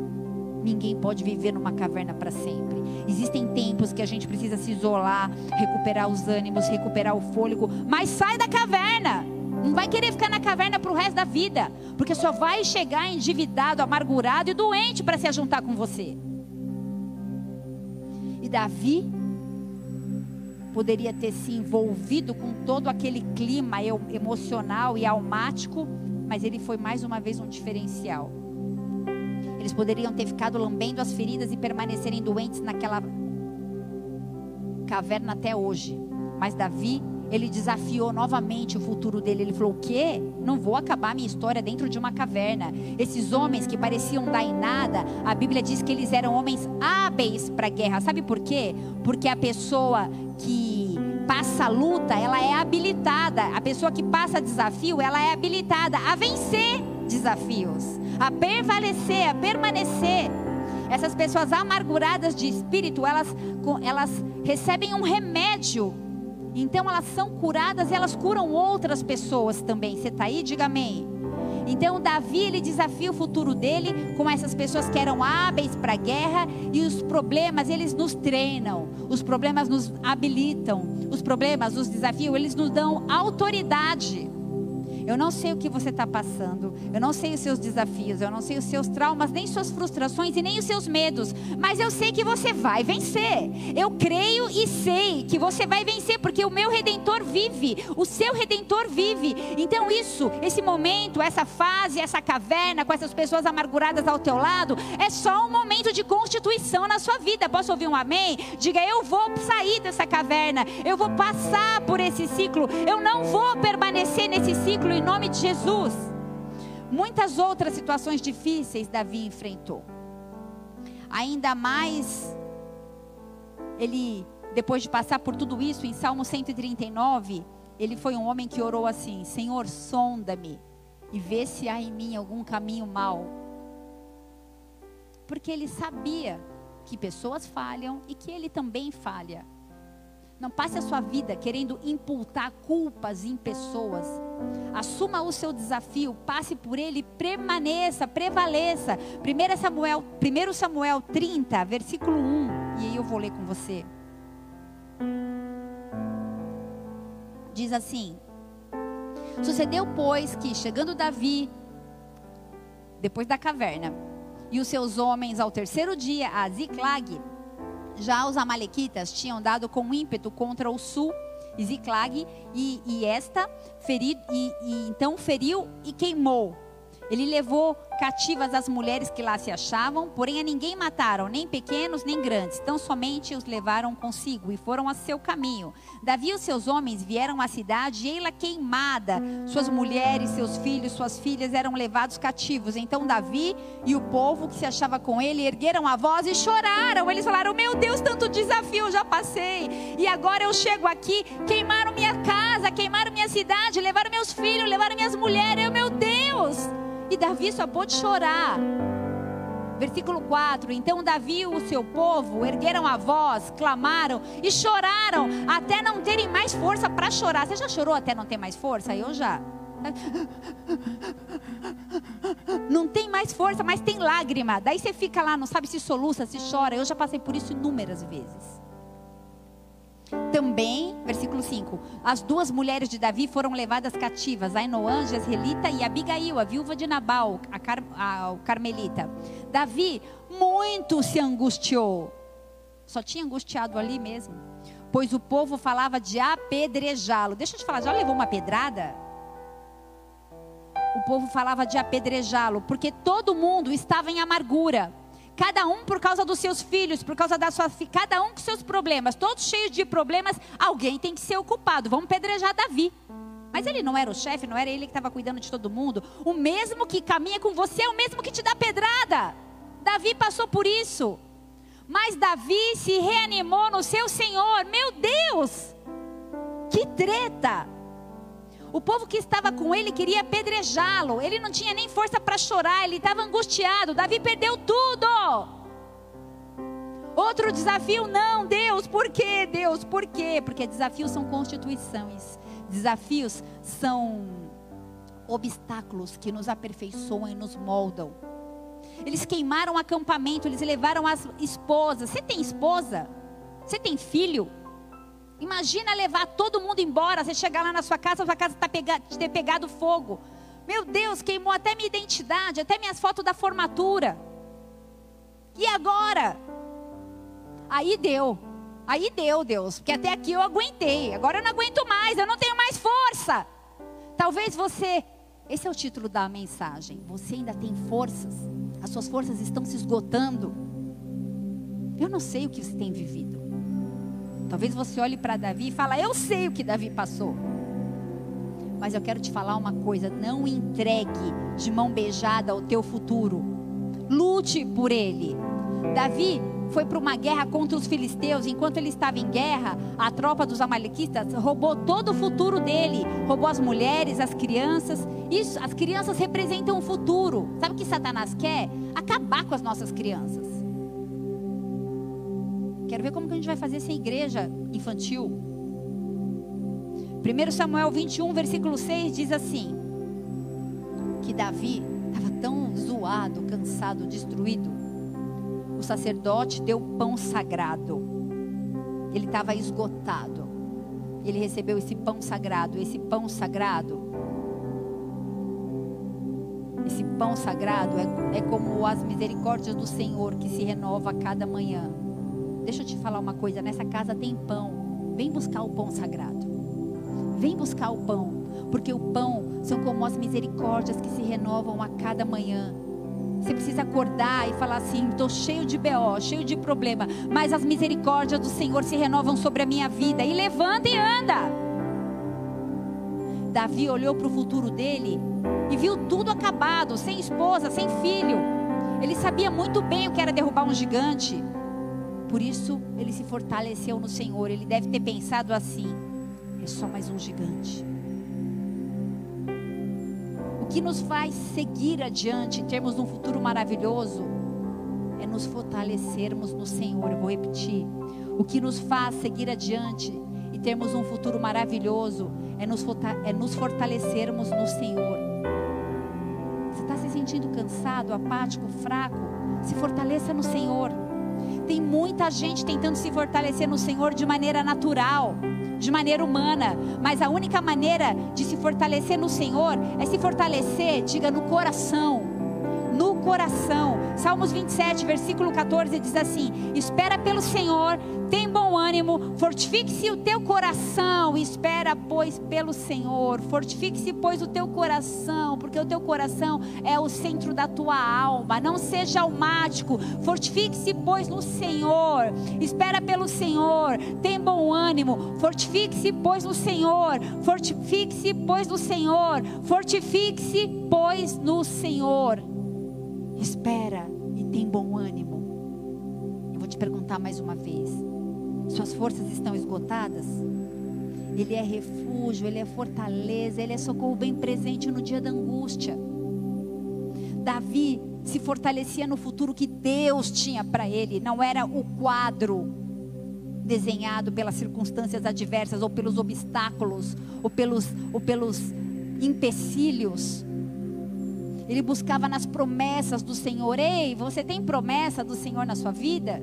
Ninguém pode viver numa caverna para sempre. Existem tempos que a gente precisa se isolar, recuperar os ânimos, recuperar o fôlego, mas sai da caverna. Não vai querer ficar na caverna para o resto da vida, porque só vai chegar endividado, amargurado e doente para se juntar com você. E Davi poderia ter se envolvido com todo aquele clima emocional e almático mas ele foi mais uma vez um diferencial. Eles poderiam ter ficado lambendo as feridas e permanecerem doentes naquela caverna até hoje. Mas Davi, ele desafiou novamente o futuro dele. Ele falou: O quê? Não vou acabar minha história dentro de uma caverna. Esses homens que pareciam dar em nada, a Bíblia diz que eles eram homens hábeis para a guerra. Sabe por quê? Porque a pessoa que passa luta, ela é habilitada. A pessoa que passa desafio, ela é habilitada a vencer desafios, a prevalecer, a permanecer. Essas pessoas amarguradas de espírito, elas, elas recebem um remédio. Então elas são curadas e elas curam outras pessoas também. Você está aí? Diga amém. Então Davi ele desafia o futuro dele com essas pessoas que eram hábeis para a guerra e os problemas eles nos treinam, os problemas nos habilitam, os problemas, os desafios eles nos dão autoridade. Eu não sei o que você está passando, eu não sei os seus desafios, eu não sei os seus traumas, nem suas frustrações e nem os seus medos, mas eu sei que você vai vencer. Eu creio e sei que você vai vencer, porque o meu redentor vive, o seu redentor vive. Então, isso, esse momento, essa fase, essa caverna com essas pessoas amarguradas ao teu lado, é só um momento de constituição na sua vida. Posso ouvir um amém? Diga, eu vou sair dessa caverna, eu vou passar por esse ciclo, eu não vou permanecer nesse ciclo em nome de Jesus. Muitas outras situações difíceis Davi enfrentou. Ainda mais, ele depois de passar por tudo isso, em Salmo 139, ele foi um homem que orou assim: Senhor, sonda-me e vê se há em mim algum caminho mau. Porque ele sabia que pessoas falham e que ele também falha. Não passe a sua vida querendo imputar culpas em pessoas. Assuma o seu desafio, passe por ele, permaneça, prevaleça. 1 Samuel, 1 Samuel 30, versículo 1. E aí eu vou ler com você. Diz assim: Sucedeu, pois, que chegando Davi, depois da caverna, e os seus homens ao terceiro dia a Ziclag, já os amalequitas tinham dado com ímpeto contra o sul, Ziclag, e, e esta feri, e, e então feriu e queimou. Ele levou cativas as mulheres que lá se achavam, porém a ninguém mataram, nem pequenos nem grandes, tão somente os levaram consigo e foram a seu caminho. Davi e os seus homens vieram à cidade e ela queimada, suas mulheres, seus filhos, suas filhas eram levados cativos. Então Davi e o povo que se achava com ele ergueram a voz e choraram. Eles falaram: Meu Deus, tanto desafio já passei, e agora eu chego aqui, queimaram minha casa, queimaram minha cidade, levaram meus filhos, levaram minhas mulheres. Eu, meu Deus! E Davi só pôde chorar. Versículo 4: Então Davi e o seu povo ergueram a voz, clamaram e choraram até não terem mais força para chorar. Você já chorou até não ter mais força? Eu já. Não tem mais força, mas tem lágrima. Daí você fica lá, não sabe se soluça, se chora. Eu já passei por isso inúmeras vezes. Também, versículo 5: As duas mulheres de Davi foram levadas cativas, Ainoã, Jezreelita e Abigail, a viúva de Nabal, a, Car, a, o Carmelita. Davi muito se angustiou. Só tinha angustiado ali mesmo. Pois o povo falava de apedrejá-lo. Deixa eu te falar, já levou uma pedrada? O povo falava de apedrejá-lo, porque todo mundo estava em amargura. Cada um por causa dos seus filhos, por causa da sua filha, cada um com seus problemas, todos cheios de problemas, alguém tem que ser ocupado. Vamos pedrejar Davi. Mas ele não era o chefe, não era ele que estava cuidando de todo mundo. O mesmo que caminha com você é o mesmo que te dá pedrada. Davi passou por isso. Mas Davi se reanimou no seu Senhor. Meu Deus! Que treta! O povo que estava com ele queria apedrejá-lo. Ele não tinha nem força para chorar, ele estava angustiado. Davi perdeu tudo. Outro desafio, não, Deus, por quê, Deus, por quê? Porque desafios são constituições, desafios são obstáculos que nos aperfeiçoam e nos moldam. Eles queimaram o acampamento, eles levaram as esposas. Você tem esposa? Você tem filho? Imagina levar todo mundo embora. Você chegar lá na sua casa, sua casa tá pega, ter pegado fogo. Meu Deus, queimou até minha identidade, até minhas fotos da formatura. E agora? Aí deu. Aí deu, Deus. Porque até aqui eu aguentei. Agora eu não aguento mais. Eu não tenho mais força. Talvez você. Esse é o título da mensagem. Você ainda tem forças. As suas forças estão se esgotando. Eu não sei o que você tem vivido. Talvez você olhe para Davi e fale: Eu sei o que Davi passou. Mas eu quero te falar uma coisa: não entregue de mão beijada o teu futuro. Lute por ele. Davi foi para uma guerra contra os filisteus. Enquanto ele estava em guerra, a tropa dos amalequitas roubou todo o futuro dele. Roubou as mulheres, as crianças. Isso, as crianças representam o futuro. Sabe o que Satanás quer? Acabar com as nossas crianças. Quero ver como que a gente vai fazer essa igreja infantil. 1 Samuel 21, versículo 6 diz assim: que Davi estava tão zoado, cansado, destruído. O sacerdote deu pão sagrado. Ele estava esgotado. Ele recebeu esse pão sagrado. Esse pão sagrado. Esse pão sagrado é, é como as misericórdias do Senhor que se renova a cada manhã. Deixa eu te falar uma coisa: nessa casa tem pão. Vem buscar o pão sagrado. Vem buscar o pão. Porque o pão são como as misericórdias que se renovam a cada manhã. Você precisa acordar e falar assim: estou cheio de BO, cheio de problema, mas as misericórdias do Senhor se renovam sobre a minha vida. E levanta e anda. Davi olhou para o futuro dele e viu tudo acabado, sem esposa, sem filho. Ele sabia muito bem o que era derrubar um gigante. Por isso ele se fortaleceu no Senhor. Ele deve ter pensado assim: é só mais um gigante. O que nos faz seguir adiante, termos um futuro maravilhoso, é nos fortalecermos no Senhor. Eu vou repetir. O que nos faz seguir adiante e termos um futuro maravilhoso é nos, é nos fortalecermos no Senhor. Você está se sentindo cansado, apático, fraco? Se fortaleça no Senhor. Tem muita gente tentando se fortalecer no Senhor de maneira natural, de maneira humana, mas a única maneira de se fortalecer no Senhor é se fortalecer, diga, no coração. No coração. Salmos 27, versículo 14 diz assim: Espera pelo Senhor, tem bom ânimo, fortifique-se o teu coração, espera, pois, pelo Senhor. Fortifique-se, pois, o teu coração, porque o teu coração é o centro da tua alma. Não seja almático, fortifique-se, pois, no Senhor. Espera pelo Senhor, tem bom ânimo, fortifique-se, pois, no Senhor. Fortifique-se, pois, no Senhor. Fortifique-se, pois, no Senhor. Espera e tem bom ânimo. Eu vou te perguntar mais uma vez suas forças estão esgotadas, Ele é refúgio, Ele é fortaleza, Ele é socorro bem presente no dia da angústia. Davi se fortalecia no futuro que Deus tinha para ele, não era o quadro desenhado pelas circunstâncias adversas ou pelos obstáculos ou pelos, ou pelos empecilhos. Ele buscava nas promessas do Senhor. Ei, você tem promessa do Senhor na sua vida?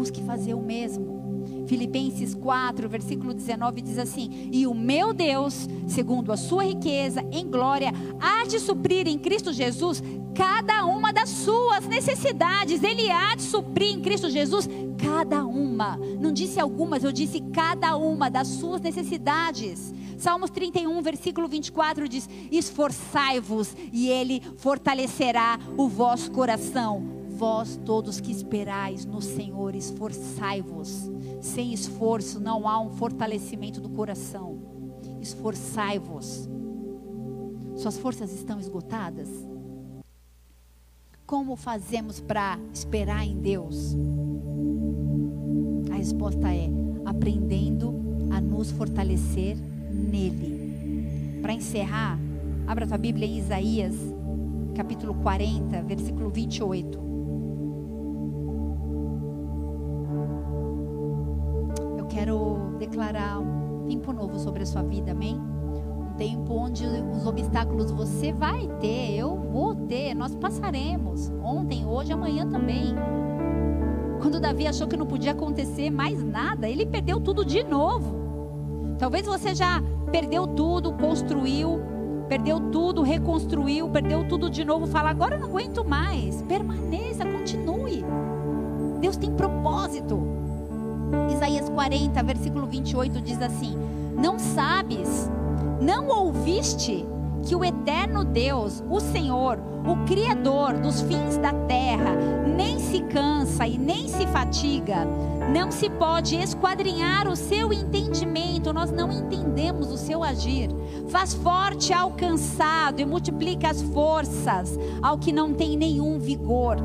Busque fazer o mesmo. Filipenses 4, versículo 19 diz assim: E o meu Deus, segundo a sua riqueza em glória, há de suprir em Cristo Jesus cada uma das suas necessidades. Ele há de suprir em Cristo Jesus cada uma. Não disse algumas, eu disse cada uma das suas necessidades. Salmos 31, versículo 24 diz: Esforçai-vos, e Ele fortalecerá o vosso coração vós todos que esperais no Senhor, esforçai-vos. Sem esforço não há um fortalecimento do coração. Esforçai-vos. Suas forças estão esgotadas? Como fazemos para esperar em Deus? A resposta é aprendendo a nos fortalecer nele. Para encerrar, abra tua Bíblia em Isaías, capítulo 40, versículo 28. Quero declarar um tempo novo sobre a sua vida, amém? Um tempo onde os obstáculos você vai ter, eu vou ter, nós passaremos. Ontem, hoje, amanhã também. Quando Davi achou que não podia acontecer mais nada, ele perdeu tudo de novo. Talvez você já perdeu tudo, construiu, perdeu tudo, reconstruiu, perdeu tudo de novo, fala: agora eu não aguento mais. Permaneça, continue. Deus tem propósito. Isaías 40, versículo 28 diz assim: Não sabes, não ouviste que o eterno Deus, o Senhor, o Criador dos fins da terra, nem se cansa e nem se fatiga, não se pode esquadrinhar o seu entendimento, nós não entendemos o seu agir. Faz forte ao cansado e multiplica as forças ao que não tem nenhum vigor.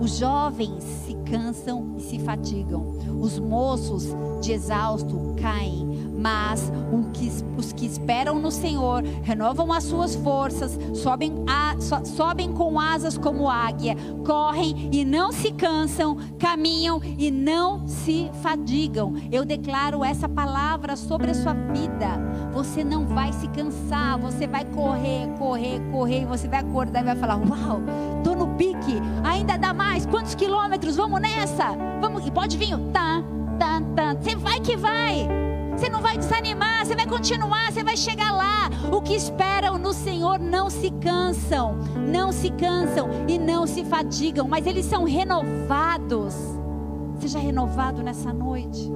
Os jovens cansam e se fatigam, os moços de exausto caem, mas os que esperam no Senhor renovam as suas forças, sobem, a, so, sobem com asas como águia, correm e não se cansam, caminham e não se fadigam. Eu declaro essa palavra sobre a sua vida. Você não vai se cansar, você vai correr, correr, correr, e você vai acordar e vai falar: Uau, no pique, ainda dá mais, quantos quilômetros? Vamos nessa? Vamos, pode vir, tá, tá, tá. Você vai que vai. Você não vai desanimar, você vai continuar, você vai chegar lá. O que esperam no Senhor não se cansam, não se cansam e não se fatigam, mas eles são renovados. Seja renovado nessa noite.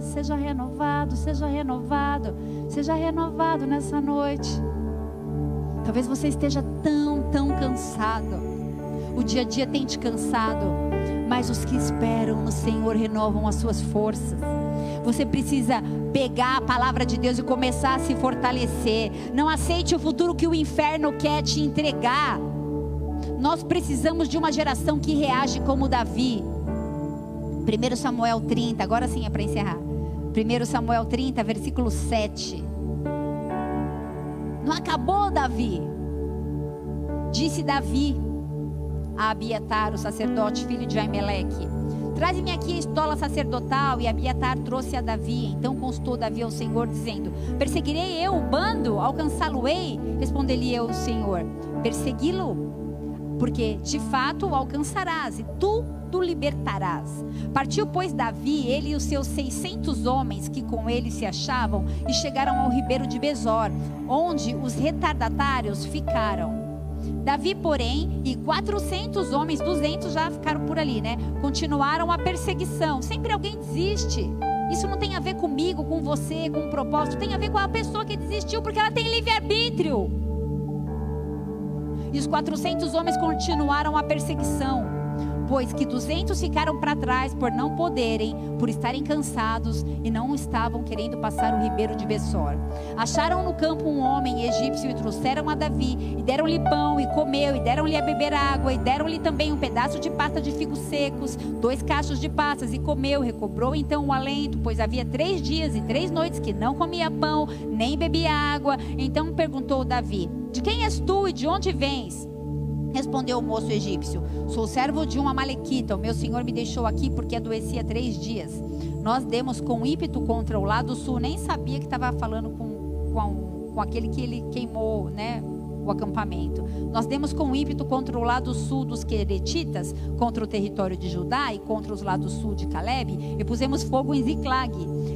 Seja renovado, seja renovado, seja renovado nessa noite. Talvez você esteja tão, tão cansado. O dia a dia tem te cansado mas os que esperam no Senhor renovam as suas forças. Você precisa pegar a palavra de Deus e começar a se fortalecer. Não aceite o futuro que o inferno quer te entregar. Nós precisamos de uma geração que reage como Davi. 1 Samuel 30, agora sim é para encerrar. 1 Samuel 30, versículo 7. Não acabou, Davi. Disse Davi a Abiatar, o sacerdote, filho de Aimeleque: Traze-me aqui a estola sacerdotal. E Abiatar trouxe a Davi. Então constou Davi ao Senhor, dizendo: Perseguirei eu o bando? Alcançá-lo-ei? Respondeu-lhe eu, o Senhor: Persegui-lo, porque de fato o alcançarás, e tu tu libertarás. Partiu, pois, Davi, ele e os seus seiscentos homens que com ele se achavam, e chegaram ao ribeiro de Besor, onde os retardatários ficaram. Davi, porém, e 400 homens, 200 já ficaram por ali, né? Continuaram a perseguição. Sempre alguém desiste. Isso não tem a ver comigo, com você, com um propósito. Tem a ver com a pessoa que desistiu, porque ela tem livre-arbítrio. E os 400 homens continuaram a perseguição pois que duzentos ficaram para trás por não poderem, por estarem cansados e não estavam querendo passar o ribeiro de Bessor. Acharam no campo um homem egípcio e trouxeram a Davi, e deram-lhe pão e comeu, e deram-lhe a beber água, e deram-lhe também um pedaço de pasta de figos secos, dois cachos de passas, e comeu, recobrou então o alento, pois havia três dias e três noites que não comia pão, nem bebia água. Então perguntou Davi: De quem és tu e de onde vens? Respondeu o moço egípcio: Sou servo de uma malequita. O meu senhor me deixou aqui porque adoecia três dias. Nós demos com ímpeto contra o lado sul. Nem sabia que estava falando com, com, com aquele que ele queimou, né? O acampamento. Nós demos com ímpeto contra o lado sul dos Queretitas, contra o território de Judá e contra os lados sul de Caleb, e pusemos fogo em Ziclag.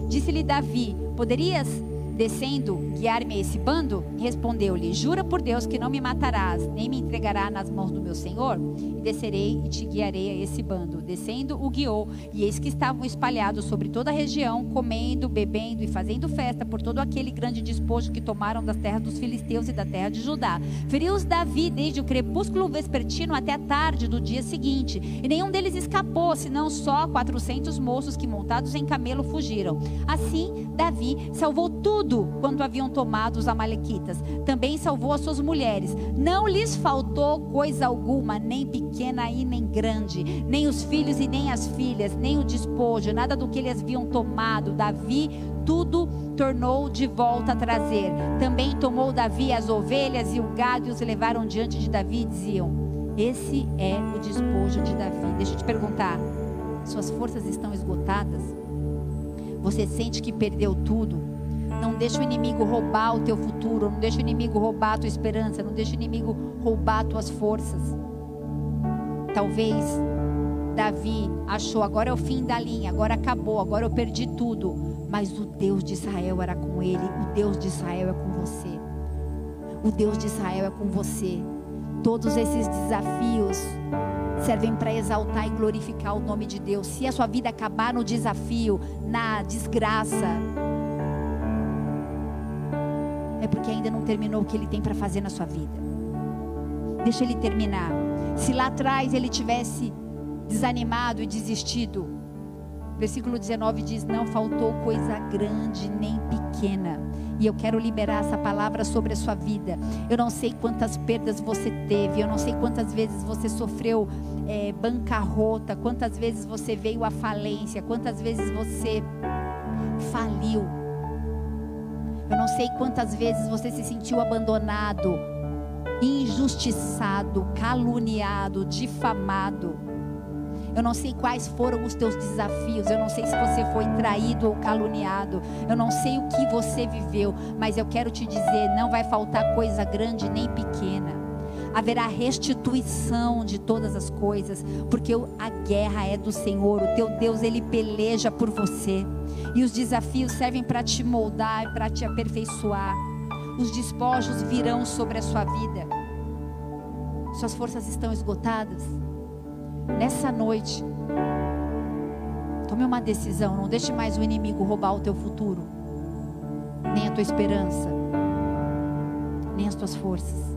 Disse-lhe Davi: Poderias descendo, guiar-me a esse bando? Respondeu-lhe: Jura por Deus que não me matarás, nem me entregará nas mãos do meu senhor? Descerei e te guiarei a esse bando. Descendo, o guiou, e eis que estavam espalhados sobre toda a região, comendo, bebendo e fazendo festa por todo aquele grande despojo que tomaram das terras dos filisteus e da terra de Judá. Feriu-os Davi desde o crepúsculo vespertino até a tarde do dia seguinte, e nenhum deles escapou, senão só quatrocentos moços que montados em camelo fugiram. Assim, Davi salvou tudo tudo quanto haviam tomado os amalequitas. Também salvou as suas mulheres. Não lhes faltou coisa alguma, nem pequena e nem grande, nem os filhos e nem as filhas, nem o despojo, nada do que eles haviam tomado. Davi tudo tornou de volta a trazer. Também tomou Davi as ovelhas e o gado e os levaram diante de Davi e diziam: Esse é o despojo de Davi. Deixa eu te perguntar: suas forças estão esgotadas? Você sente que perdeu tudo? Não deixa o inimigo roubar o teu futuro, não deixa o inimigo roubar a tua esperança, não deixa o inimigo roubar tuas forças. Talvez Davi achou, agora é o fim da linha, agora acabou, agora eu perdi tudo. Mas o Deus de Israel era com ele, o Deus de Israel é com você. O Deus de Israel é com você. Todos esses desafios servem para exaltar e glorificar o nome de Deus. Se a sua vida acabar no desafio, na desgraça, é porque ainda não terminou o que ele tem para fazer na sua vida. Deixa ele terminar. Se lá atrás ele tivesse desanimado e desistido, versículo 19 diz: Não faltou coisa grande nem pequena. E eu quero liberar essa palavra sobre a sua vida. Eu não sei quantas perdas você teve, eu não sei quantas vezes você sofreu é, bancarrota, quantas vezes você veio à falência, quantas vezes você faliu. Eu não sei quantas vezes você se sentiu abandonado, injustiçado, caluniado, difamado. Eu não sei quais foram os teus desafios. Eu não sei se você foi traído ou caluniado. Eu não sei o que você viveu. Mas eu quero te dizer: não vai faltar coisa grande nem pequena haverá restituição de todas as coisas, porque a guerra é do Senhor, o teu Deus, ele peleja por você. E os desafios servem para te moldar, para te aperfeiçoar. Os despojos virão sobre a sua vida. Suas forças estão esgotadas. Nessa noite, tome uma decisão, não deixe mais o inimigo roubar o teu futuro, nem a tua esperança, nem as tuas forças.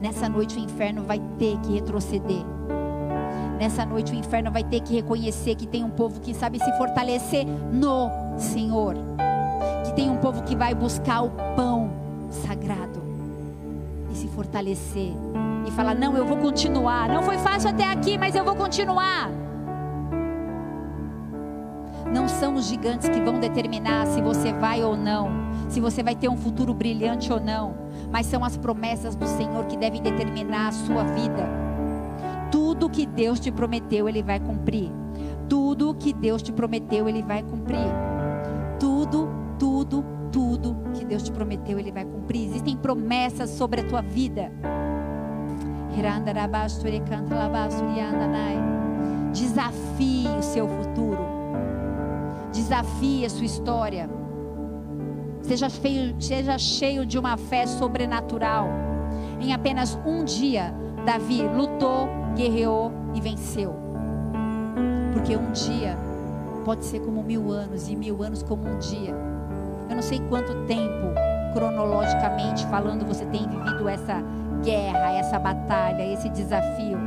Nessa noite o inferno vai ter que retroceder. Nessa noite o inferno vai ter que reconhecer que tem um povo que sabe se fortalecer no Senhor. Que tem um povo que vai buscar o pão sagrado fortalecer e falar: Não, eu vou continuar. Não foi fácil até aqui, mas eu vou continuar. Não são os gigantes que vão determinar se você vai ou não, se você vai ter um futuro brilhante ou não, mas são as promessas do Senhor que devem determinar a sua vida. Tudo que Deus te prometeu, Ele vai cumprir. Tudo que Deus te prometeu, Ele vai cumprir. Tudo, tudo, tudo Deus te prometeu, Ele vai cumprir. Existem promessas sobre a tua vida. Desafie o seu futuro. Desafie a sua história. Seja, feio, seja cheio de uma fé sobrenatural. Em apenas um dia, Davi lutou, guerreou e venceu. Porque um dia pode ser como mil anos e mil anos como um dia. Eu não sei quanto tempo, cronologicamente falando, você tem vivido essa guerra, essa batalha, esse desafio.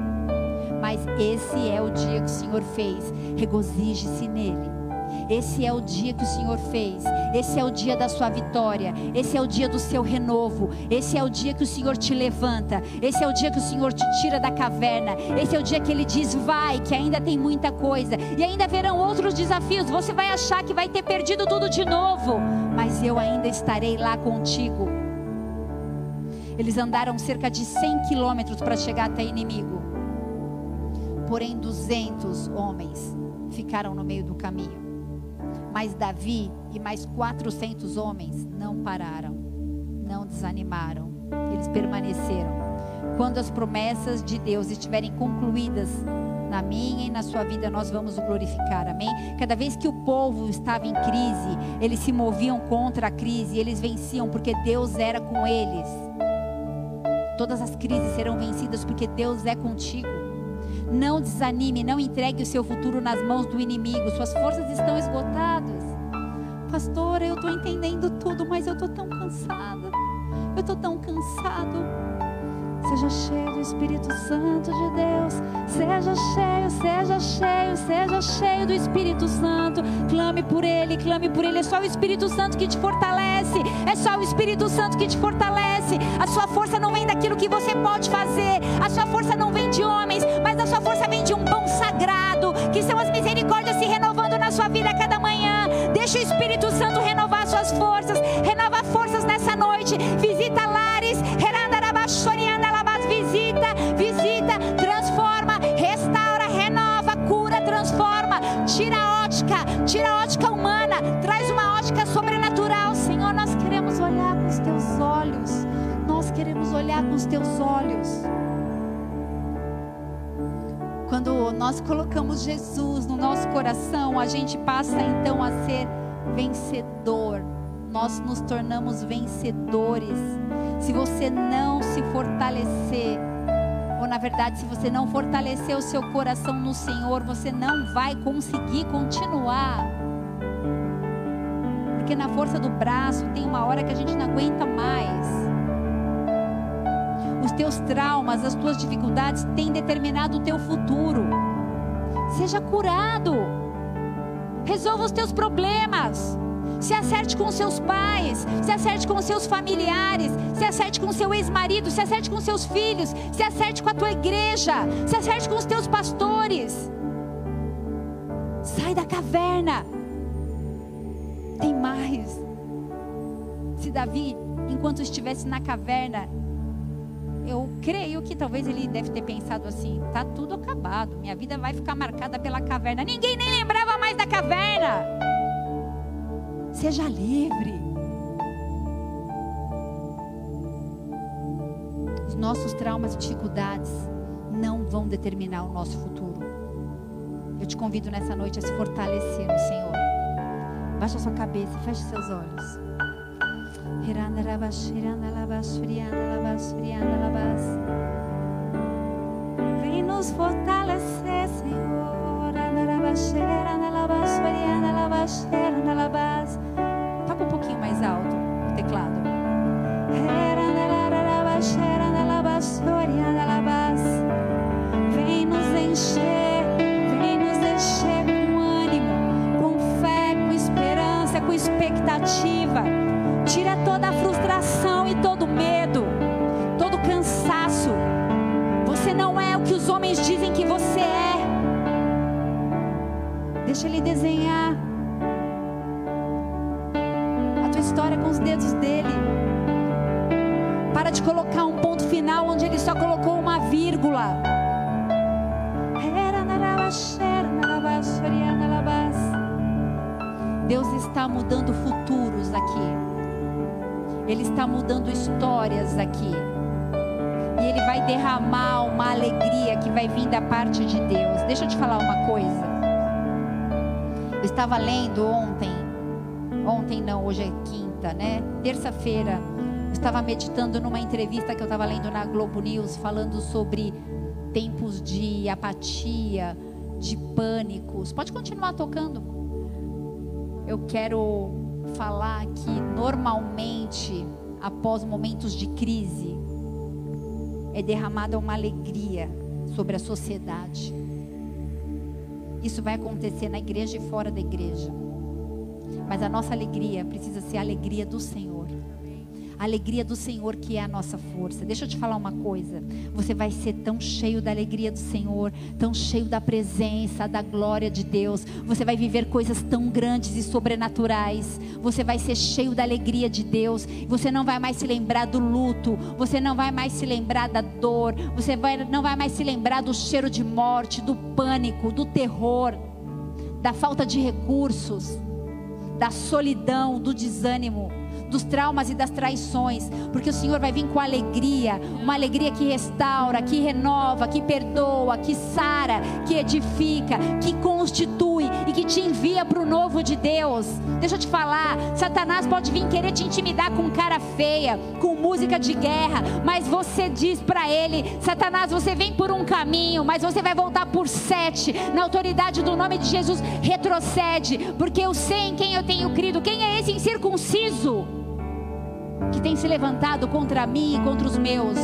Mas esse é o dia que o Senhor fez. Regozije-se nele. Esse é o dia que o Senhor fez. Esse é o dia da sua vitória. Esse é o dia do seu renovo. Esse é o dia que o Senhor te levanta. Esse é o dia que o Senhor te tira da caverna. Esse é o dia que ele diz: vai, que ainda tem muita coisa. E ainda verão outros desafios. Você vai achar que vai ter perdido tudo de novo. Mas eu ainda estarei lá contigo. Eles andaram cerca de 100 quilômetros para chegar até inimigo. Porém, 200 homens ficaram no meio do caminho. Mas Davi e mais 400 homens não pararam, não desanimaram, eles permaneceram. Quando as promessas de Deus estiverem concluídas na minha e na sua vida, nós vamos glorificar, amém? Cada vez que o povo estava em crise, eles se moviam contra a crise, eles venciam porque Deus era com eles. Todas as crises serão vencidas porque Deus é contigo. Não desanime, não entregue o seu futuro nas mãos do inimigo. Suas forças estão esgotadas. Pastor, eu estou entendendo tudo, mas eu estou tão cansada. Eu estou tão cansado. Seja cheio do Espírito Santo de Deus. Seja cheio, seja cheio, seja cheio do Espírito Santo. Clame por Ele, clame por Ele. É só o Espírito Santo que te fortalece. É só o Espírito Santo que te fortalece. A sua força não vem daquilo que você pode fazer. A sua força não vem de homens, mas a sua força vem de um pão sagrado, que são as misericórdias se renovando na sua vida a cada manhã. Deixa o Espírito Santo renovar suas forças. Renova forças nessa noite. Visita Tira a ótica, tira a ótica humana, traz uma ótica sobrenatural. Senhor, nós queremos olhar com os teus olhos. Nós queremos olhar com os teus olhos. Quando nós colocamos Jesus no nosso coração, a gente passa então a ser vencedor. Nós nos tornamos vencedores. Se você não se fortalecer, ou na verdade, se você não fortalecer o seu coração no Senhor, você não vai conseguir continuar. Porque na força do braço tem uma hora que a gente não aguenta mais. Os teus traumas, as tuas dificuldades têm determinado o teu futuro. Seja curado. Resolva os teus problemas. Se acerte com seus pais, se acerte com seus familiares, se acerte com seu ex-marido, se acerte com seus filhos, se acerte com a tua igreja, se acerte com os teus pastores. Sai da caverna. Tem mais. Se Davi, enquanto estivesse na caverna, eu creio que talvez ele deve ter pensado assim: tá tudo acabado, minha vida vai ficar marcada pela caverna. Ninguém nem lembrava mais da caverna. Seja livre. Os nossos traumas e dificuldades não vão determinar o nosso futuro. Eu te convido nessa noite a se fortalecer no Senhor. Baixa sua cabeça feche seus olhos. Vem nos fortalecer, Senhor. Toca um pouquinho mais alto o teclado. Vem nos encher, vem nos encher com ânimo, com fé, com esperança, com expectativa. Tira toda a frustração e todo medo, Deixa Ele desenhar a tua história com os dedos dele. Para de colocar um ponto final onde Ele só colocou uma vírgula. Deus está mudando futuros aqui. Ele está mudando histórias aqui. E Ele vai derramar uma alegria que vai vir da parte de Deus. Deixa eu te falar uma coisa. Eu estava lendo ontem. Ontem não, hoje é quinta, né? Terça-feira. Estava meditando numa entrevista que eu estava lendo na Globo News, falando sobre tempos de apatia, de pânicos. Pode continuar tocando. Eu quero falar que normalmente, após momentos de crise, é derramada uma alegria sobre a sociedade. Isso vai acontecer na igreja e fora da igreja. Mas a nossa alegria precisa ser a alegria do Senhor a alegria do Senhor que é a nossa força. Deixa eu te falar uma coisa. Você vai ser tão cheio da alegria do Senhor, tão cheio da presença, da glória de Deus. Você vai viver coisas tão grandes e sobrenaturais. Você vai ser cheio da alegria de Deus. Você não vai mais se lembrar do luto. Você não vai mais se lembrar da dor. Você vai, não vai mais se lembrar do cheiro de morte, do pânico, do terror, da falta de recursos, da solidão, do desânimo dos traumas e das traições, porque o Senhor vai vir com alegria, uma alegria que restaura, que renova, que perdoa, que sara, que edifica, que constitui e que te envia para o novo de Deus. Deixa eu te falar, Satanás pode vir querer te intimidar com cara feia, com música de guerra, mas você diz para ele: Satanás, você vem por um caminho, mas você vai voltar por sete. Na autoridade do nome de Jesus, retrocede, porque eu sei em quem eu tenho crido. Quem é esse incircunciso? Que tem se levantado contra mim e contra os meus,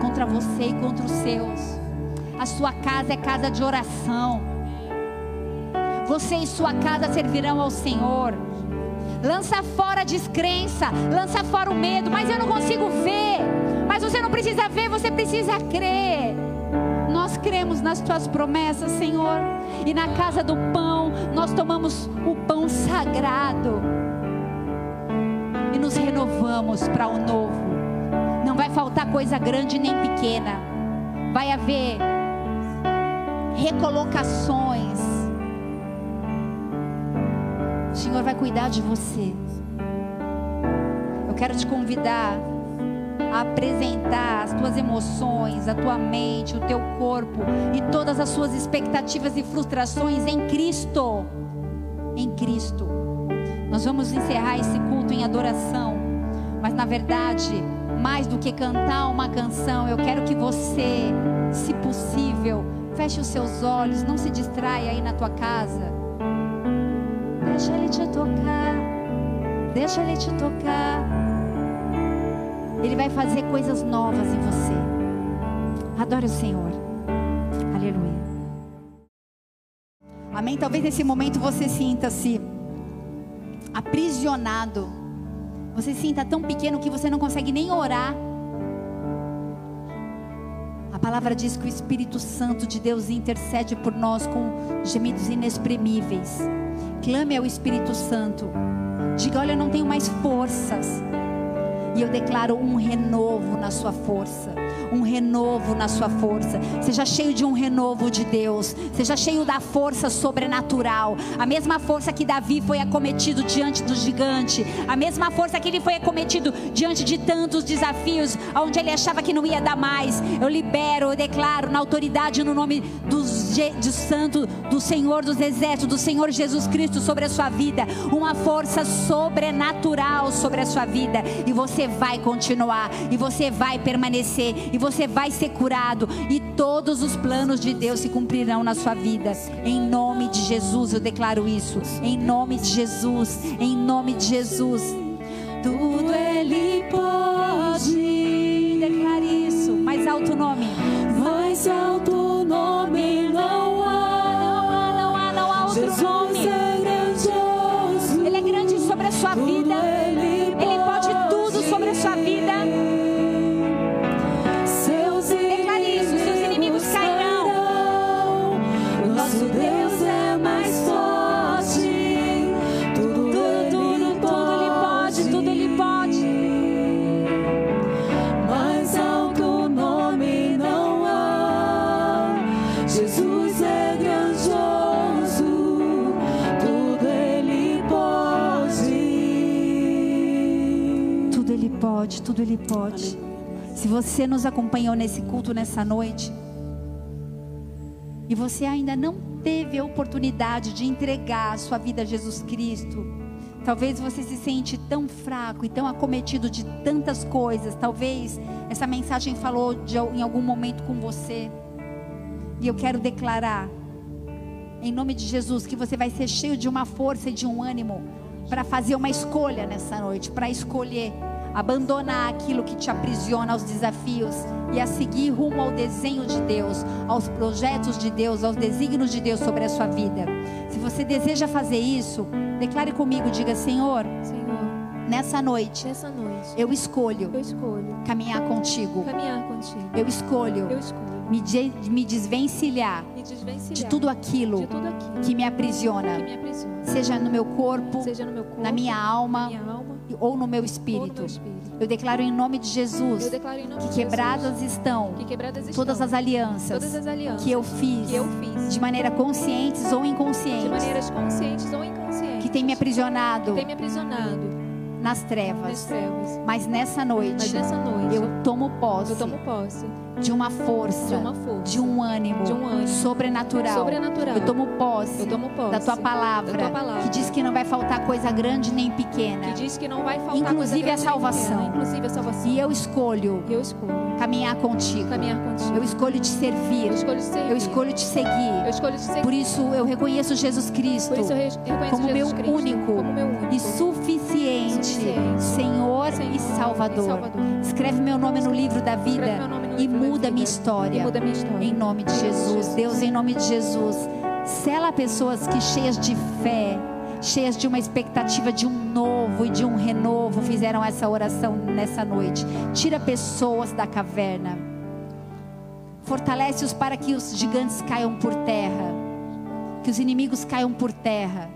contra você e contra os seus. A sua casa é casa de oração. Você e sua casa servirão ao Senhor. Lança fora a descrença, lança fora o medo, mas eu não consigo ver. Mas você não precisa ver, você precisa crer. Nós cremos nas tuas promessas, Senhor. E na casa do pão, nós tomamos o pão sagrado nos renovamos para o novo. Não vai faltar coisa grande nem pequena. Vai haver recolocações. O Senhor vai cuidar de você. Eu quero te convidar a apresentar as tuas emoções, a tua mente, o teu corpo e todas as suas expectativas e frustrações em Cristo. Em Cristo. Nós vamos encerrar esse culto em adoração, mas na verdade, mais do que cantar uma canção, eu quero que você, se possível, feche os seus olhos, não se distraia aí na tua casa. Deixa ele te tocar. Deixa ele te tocar. Ele vai fazer coisas novas em você. Adore o Senhor. Aleluia. Amém. Talvez nesse momento você sinta-se aprisionado. Você se sinta tão pequeno que você não consegue nem orar. A palavra diz que o Espírito Santo de Deus intercede por nós com gemidos inexprimíveis. Clame ao Espírito Santo. Diga: Olha, eu não tenho mais forças. E eu declaro um renovo na sua força um renovo na sua força. Seja cheio de um renovo de Deus. Seja cheio da força sobrenatural. A mesma força que Davi foi acometido diante do gigante. A mesma força que ele foi acometido diante de tantos desafios, onde ele achava que não ia dar mais. Eu libero, eu declaro na autoridade no nome do, do Santo, do Senhor dos Exércitos, do Senhor Jesus Cristo sobre a sua vida. Uma força sobrenatural sobre a sua vida. E você vai continuar. E você vai permanecer. E você vai ser curado e todos os planos de Deus se cumprirão na sua vida. Em nome de Jesus, eu declaro isso. Em nome de Jesus, em nome de Jesus. Tudo Ele pode. Declare isso. Mais alto nome. Mais alto nome não tudo Ele pode. Se você nos acompanhou nesse culto nessa noite e você ainda não teve a oportunidade de entregar a sua vida a Jesus Cristo, talvez você se sente tão fraco e tão acometido de tantas coisas. Talvez essa mensagem falou de, em algum momento com você. E eu quero declarar, em nome de Jesus, que você vai ser cheio de uma força e de um ânimo para fazer uma escolha nessa noite, para escolher abandonar aquilo que te aprisiona aos desafios e a seguir rumo ao desenho de Deus, aos projetos de Deus, aos desígnios de Deus sobre a sua vida. Se você deseja fazer isso, declare comigo, diga: Senhor, Senhor, nessa noite, nessa noite eu escolho eu escolho caminhar contigo. caminhar contigo. Eu escolho Eu escolho me, de- me desvencilhar me desvencilhar de tudo aquilo de tudo aquilo que me aprisiona, que me aprisiona, seja no meu corpo, seja no meu corpo, na minha alma minha alma ou no meu espírito. Eu declaro em nome de Jesus que quebradas estão todas as alianças que eu fiz de maneira conscientes ou inconscientes que tem me aprisionado nas trevas. Mas nessa noite eu tomo posse de uma força, de uma força, de um ânimo, de um ânimo sobrenatural. sobrenatural. Eu tomo posse, Eu tomo posse da tua palavra, da tua palavra, que diz que não vai faltar coisa grande nem pequena. que diz que não vai faltar Inclusive coisa a salvação. pequena, inclusive a salvação. E eu escolho eu escolho caminhar contigo. caminhar contigo. Eu escolho te servir. Eu escolho te servir. Eu escolho te seguir. Eu escolho te seguir. Por isso eu reconheço Jesus Cristo reconheço como Jesus meu único como meu único e suficiente Suficiente. Senhor, Senhor e Salvador. e Salvador. Escreve meu nome no livro da vida e livro da muda vida. minha história. Muda minha história. Em nome de Jesus. Deus, em nome de Jesus. Sela pessoas que cheias de fé, cheias de uma expectativa de um novo e de um renovo, fizeram essa oração nessa noite. Tira pessoas da caverna. Fortalece-os para que os gigantes caiam por terra, que os inimigos caiam por terra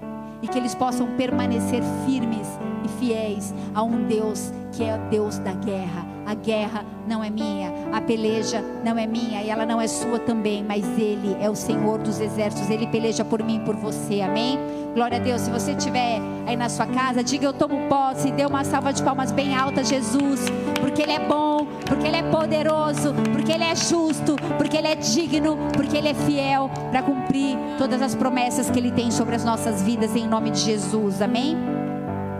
e que eles possam permanecer firmes e fiéis a um Deus que é o Deus da guerra. A guerra não é minha, a peleja não é minha e ela não é sua também, mas Ele é o Senhor dos exércitos, Ele peleja por mim e por você, amém? Glória a Deus. Se você estiver aí na sua casa, diga eu tomo posse, dê uma salva de palmas bem alta, Jesus, porque Ele é bom, porque Ele é poderoso, porque Ele é justo, porque Ele é digno, porque Ele é fiel para cumprir todas as promessas que Ele tem sobre as nossas vidas, em nome de Jesus, amém?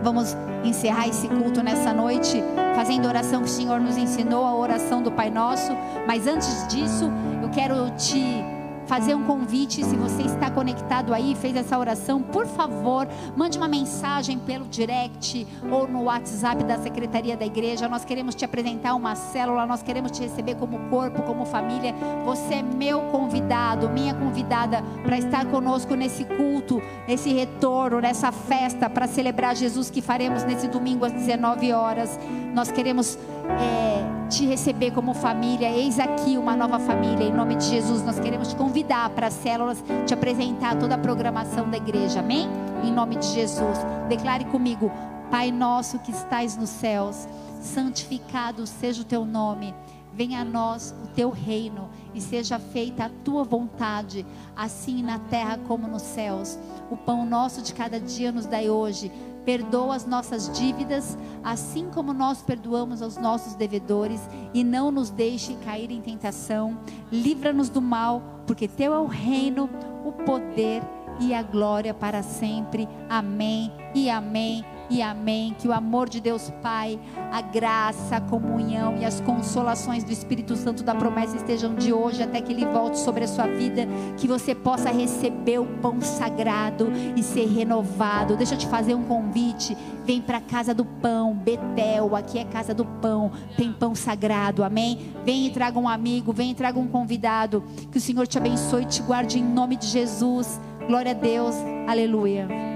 Vamos encerrar esse culto nessa noite, fazendo a oração que o Senhor nos ensinou, a oração do Pai Nosso. Mas antes disso, eu quero te fazer um convite. Se você está conectado aí, fez essa oração, por favor, mande uma mensagem pelo direct ou no WhatsApp da Secretaria da Igreja. Nós queremos te apresentar uma célula, nós queremos te receber como corpo, como família. Você é meu convidado, minha convidada para estar conosco nesse culto, nesse retorno, nessa festa para celebrar Jesus que faremos nesse domingo às 19 horas. Nós queremos é, te receber como família. Eis aqui uma nova família. Em nome de Jesus, nós queremos te convidar para as células, te apresentar toda a programação da igreja. Amém? Em nome de Jesus. Declare comigo: Pai nosso que estais nos céus, santificado seja o teu nome. Venha a nós o teu reino e seja feita a tua vontade, assim na terra como nos céus. O pão nosso de cada dia nos dai hoje. Perdoa as nossas dívidas, assim como nós perdoamos aos nossos devedores, e não nos deixe cair em tentação. Livra-nos do mal, porque teu é o reino, o poder e a glória para sempre. Amém e amém e amém. Que o amor de Deus Pai, a graça, a comunhão e as consolações do Espírito Santo da promessa estejam de hoje até que ele volte sobre a sua vida. Que você possa receber o pão sagrado e ser renovado. Deixa eu te fazer um convite. Vem para a casa do pão, Betel. Aqui é casa do pão. Tem pão sagrado. Amém? Vem e traga um amigo, vem e traga um convidado. Que o Senhor te abençoe e te guarde em nome de Jesus. Glória a Deus. Aleluia.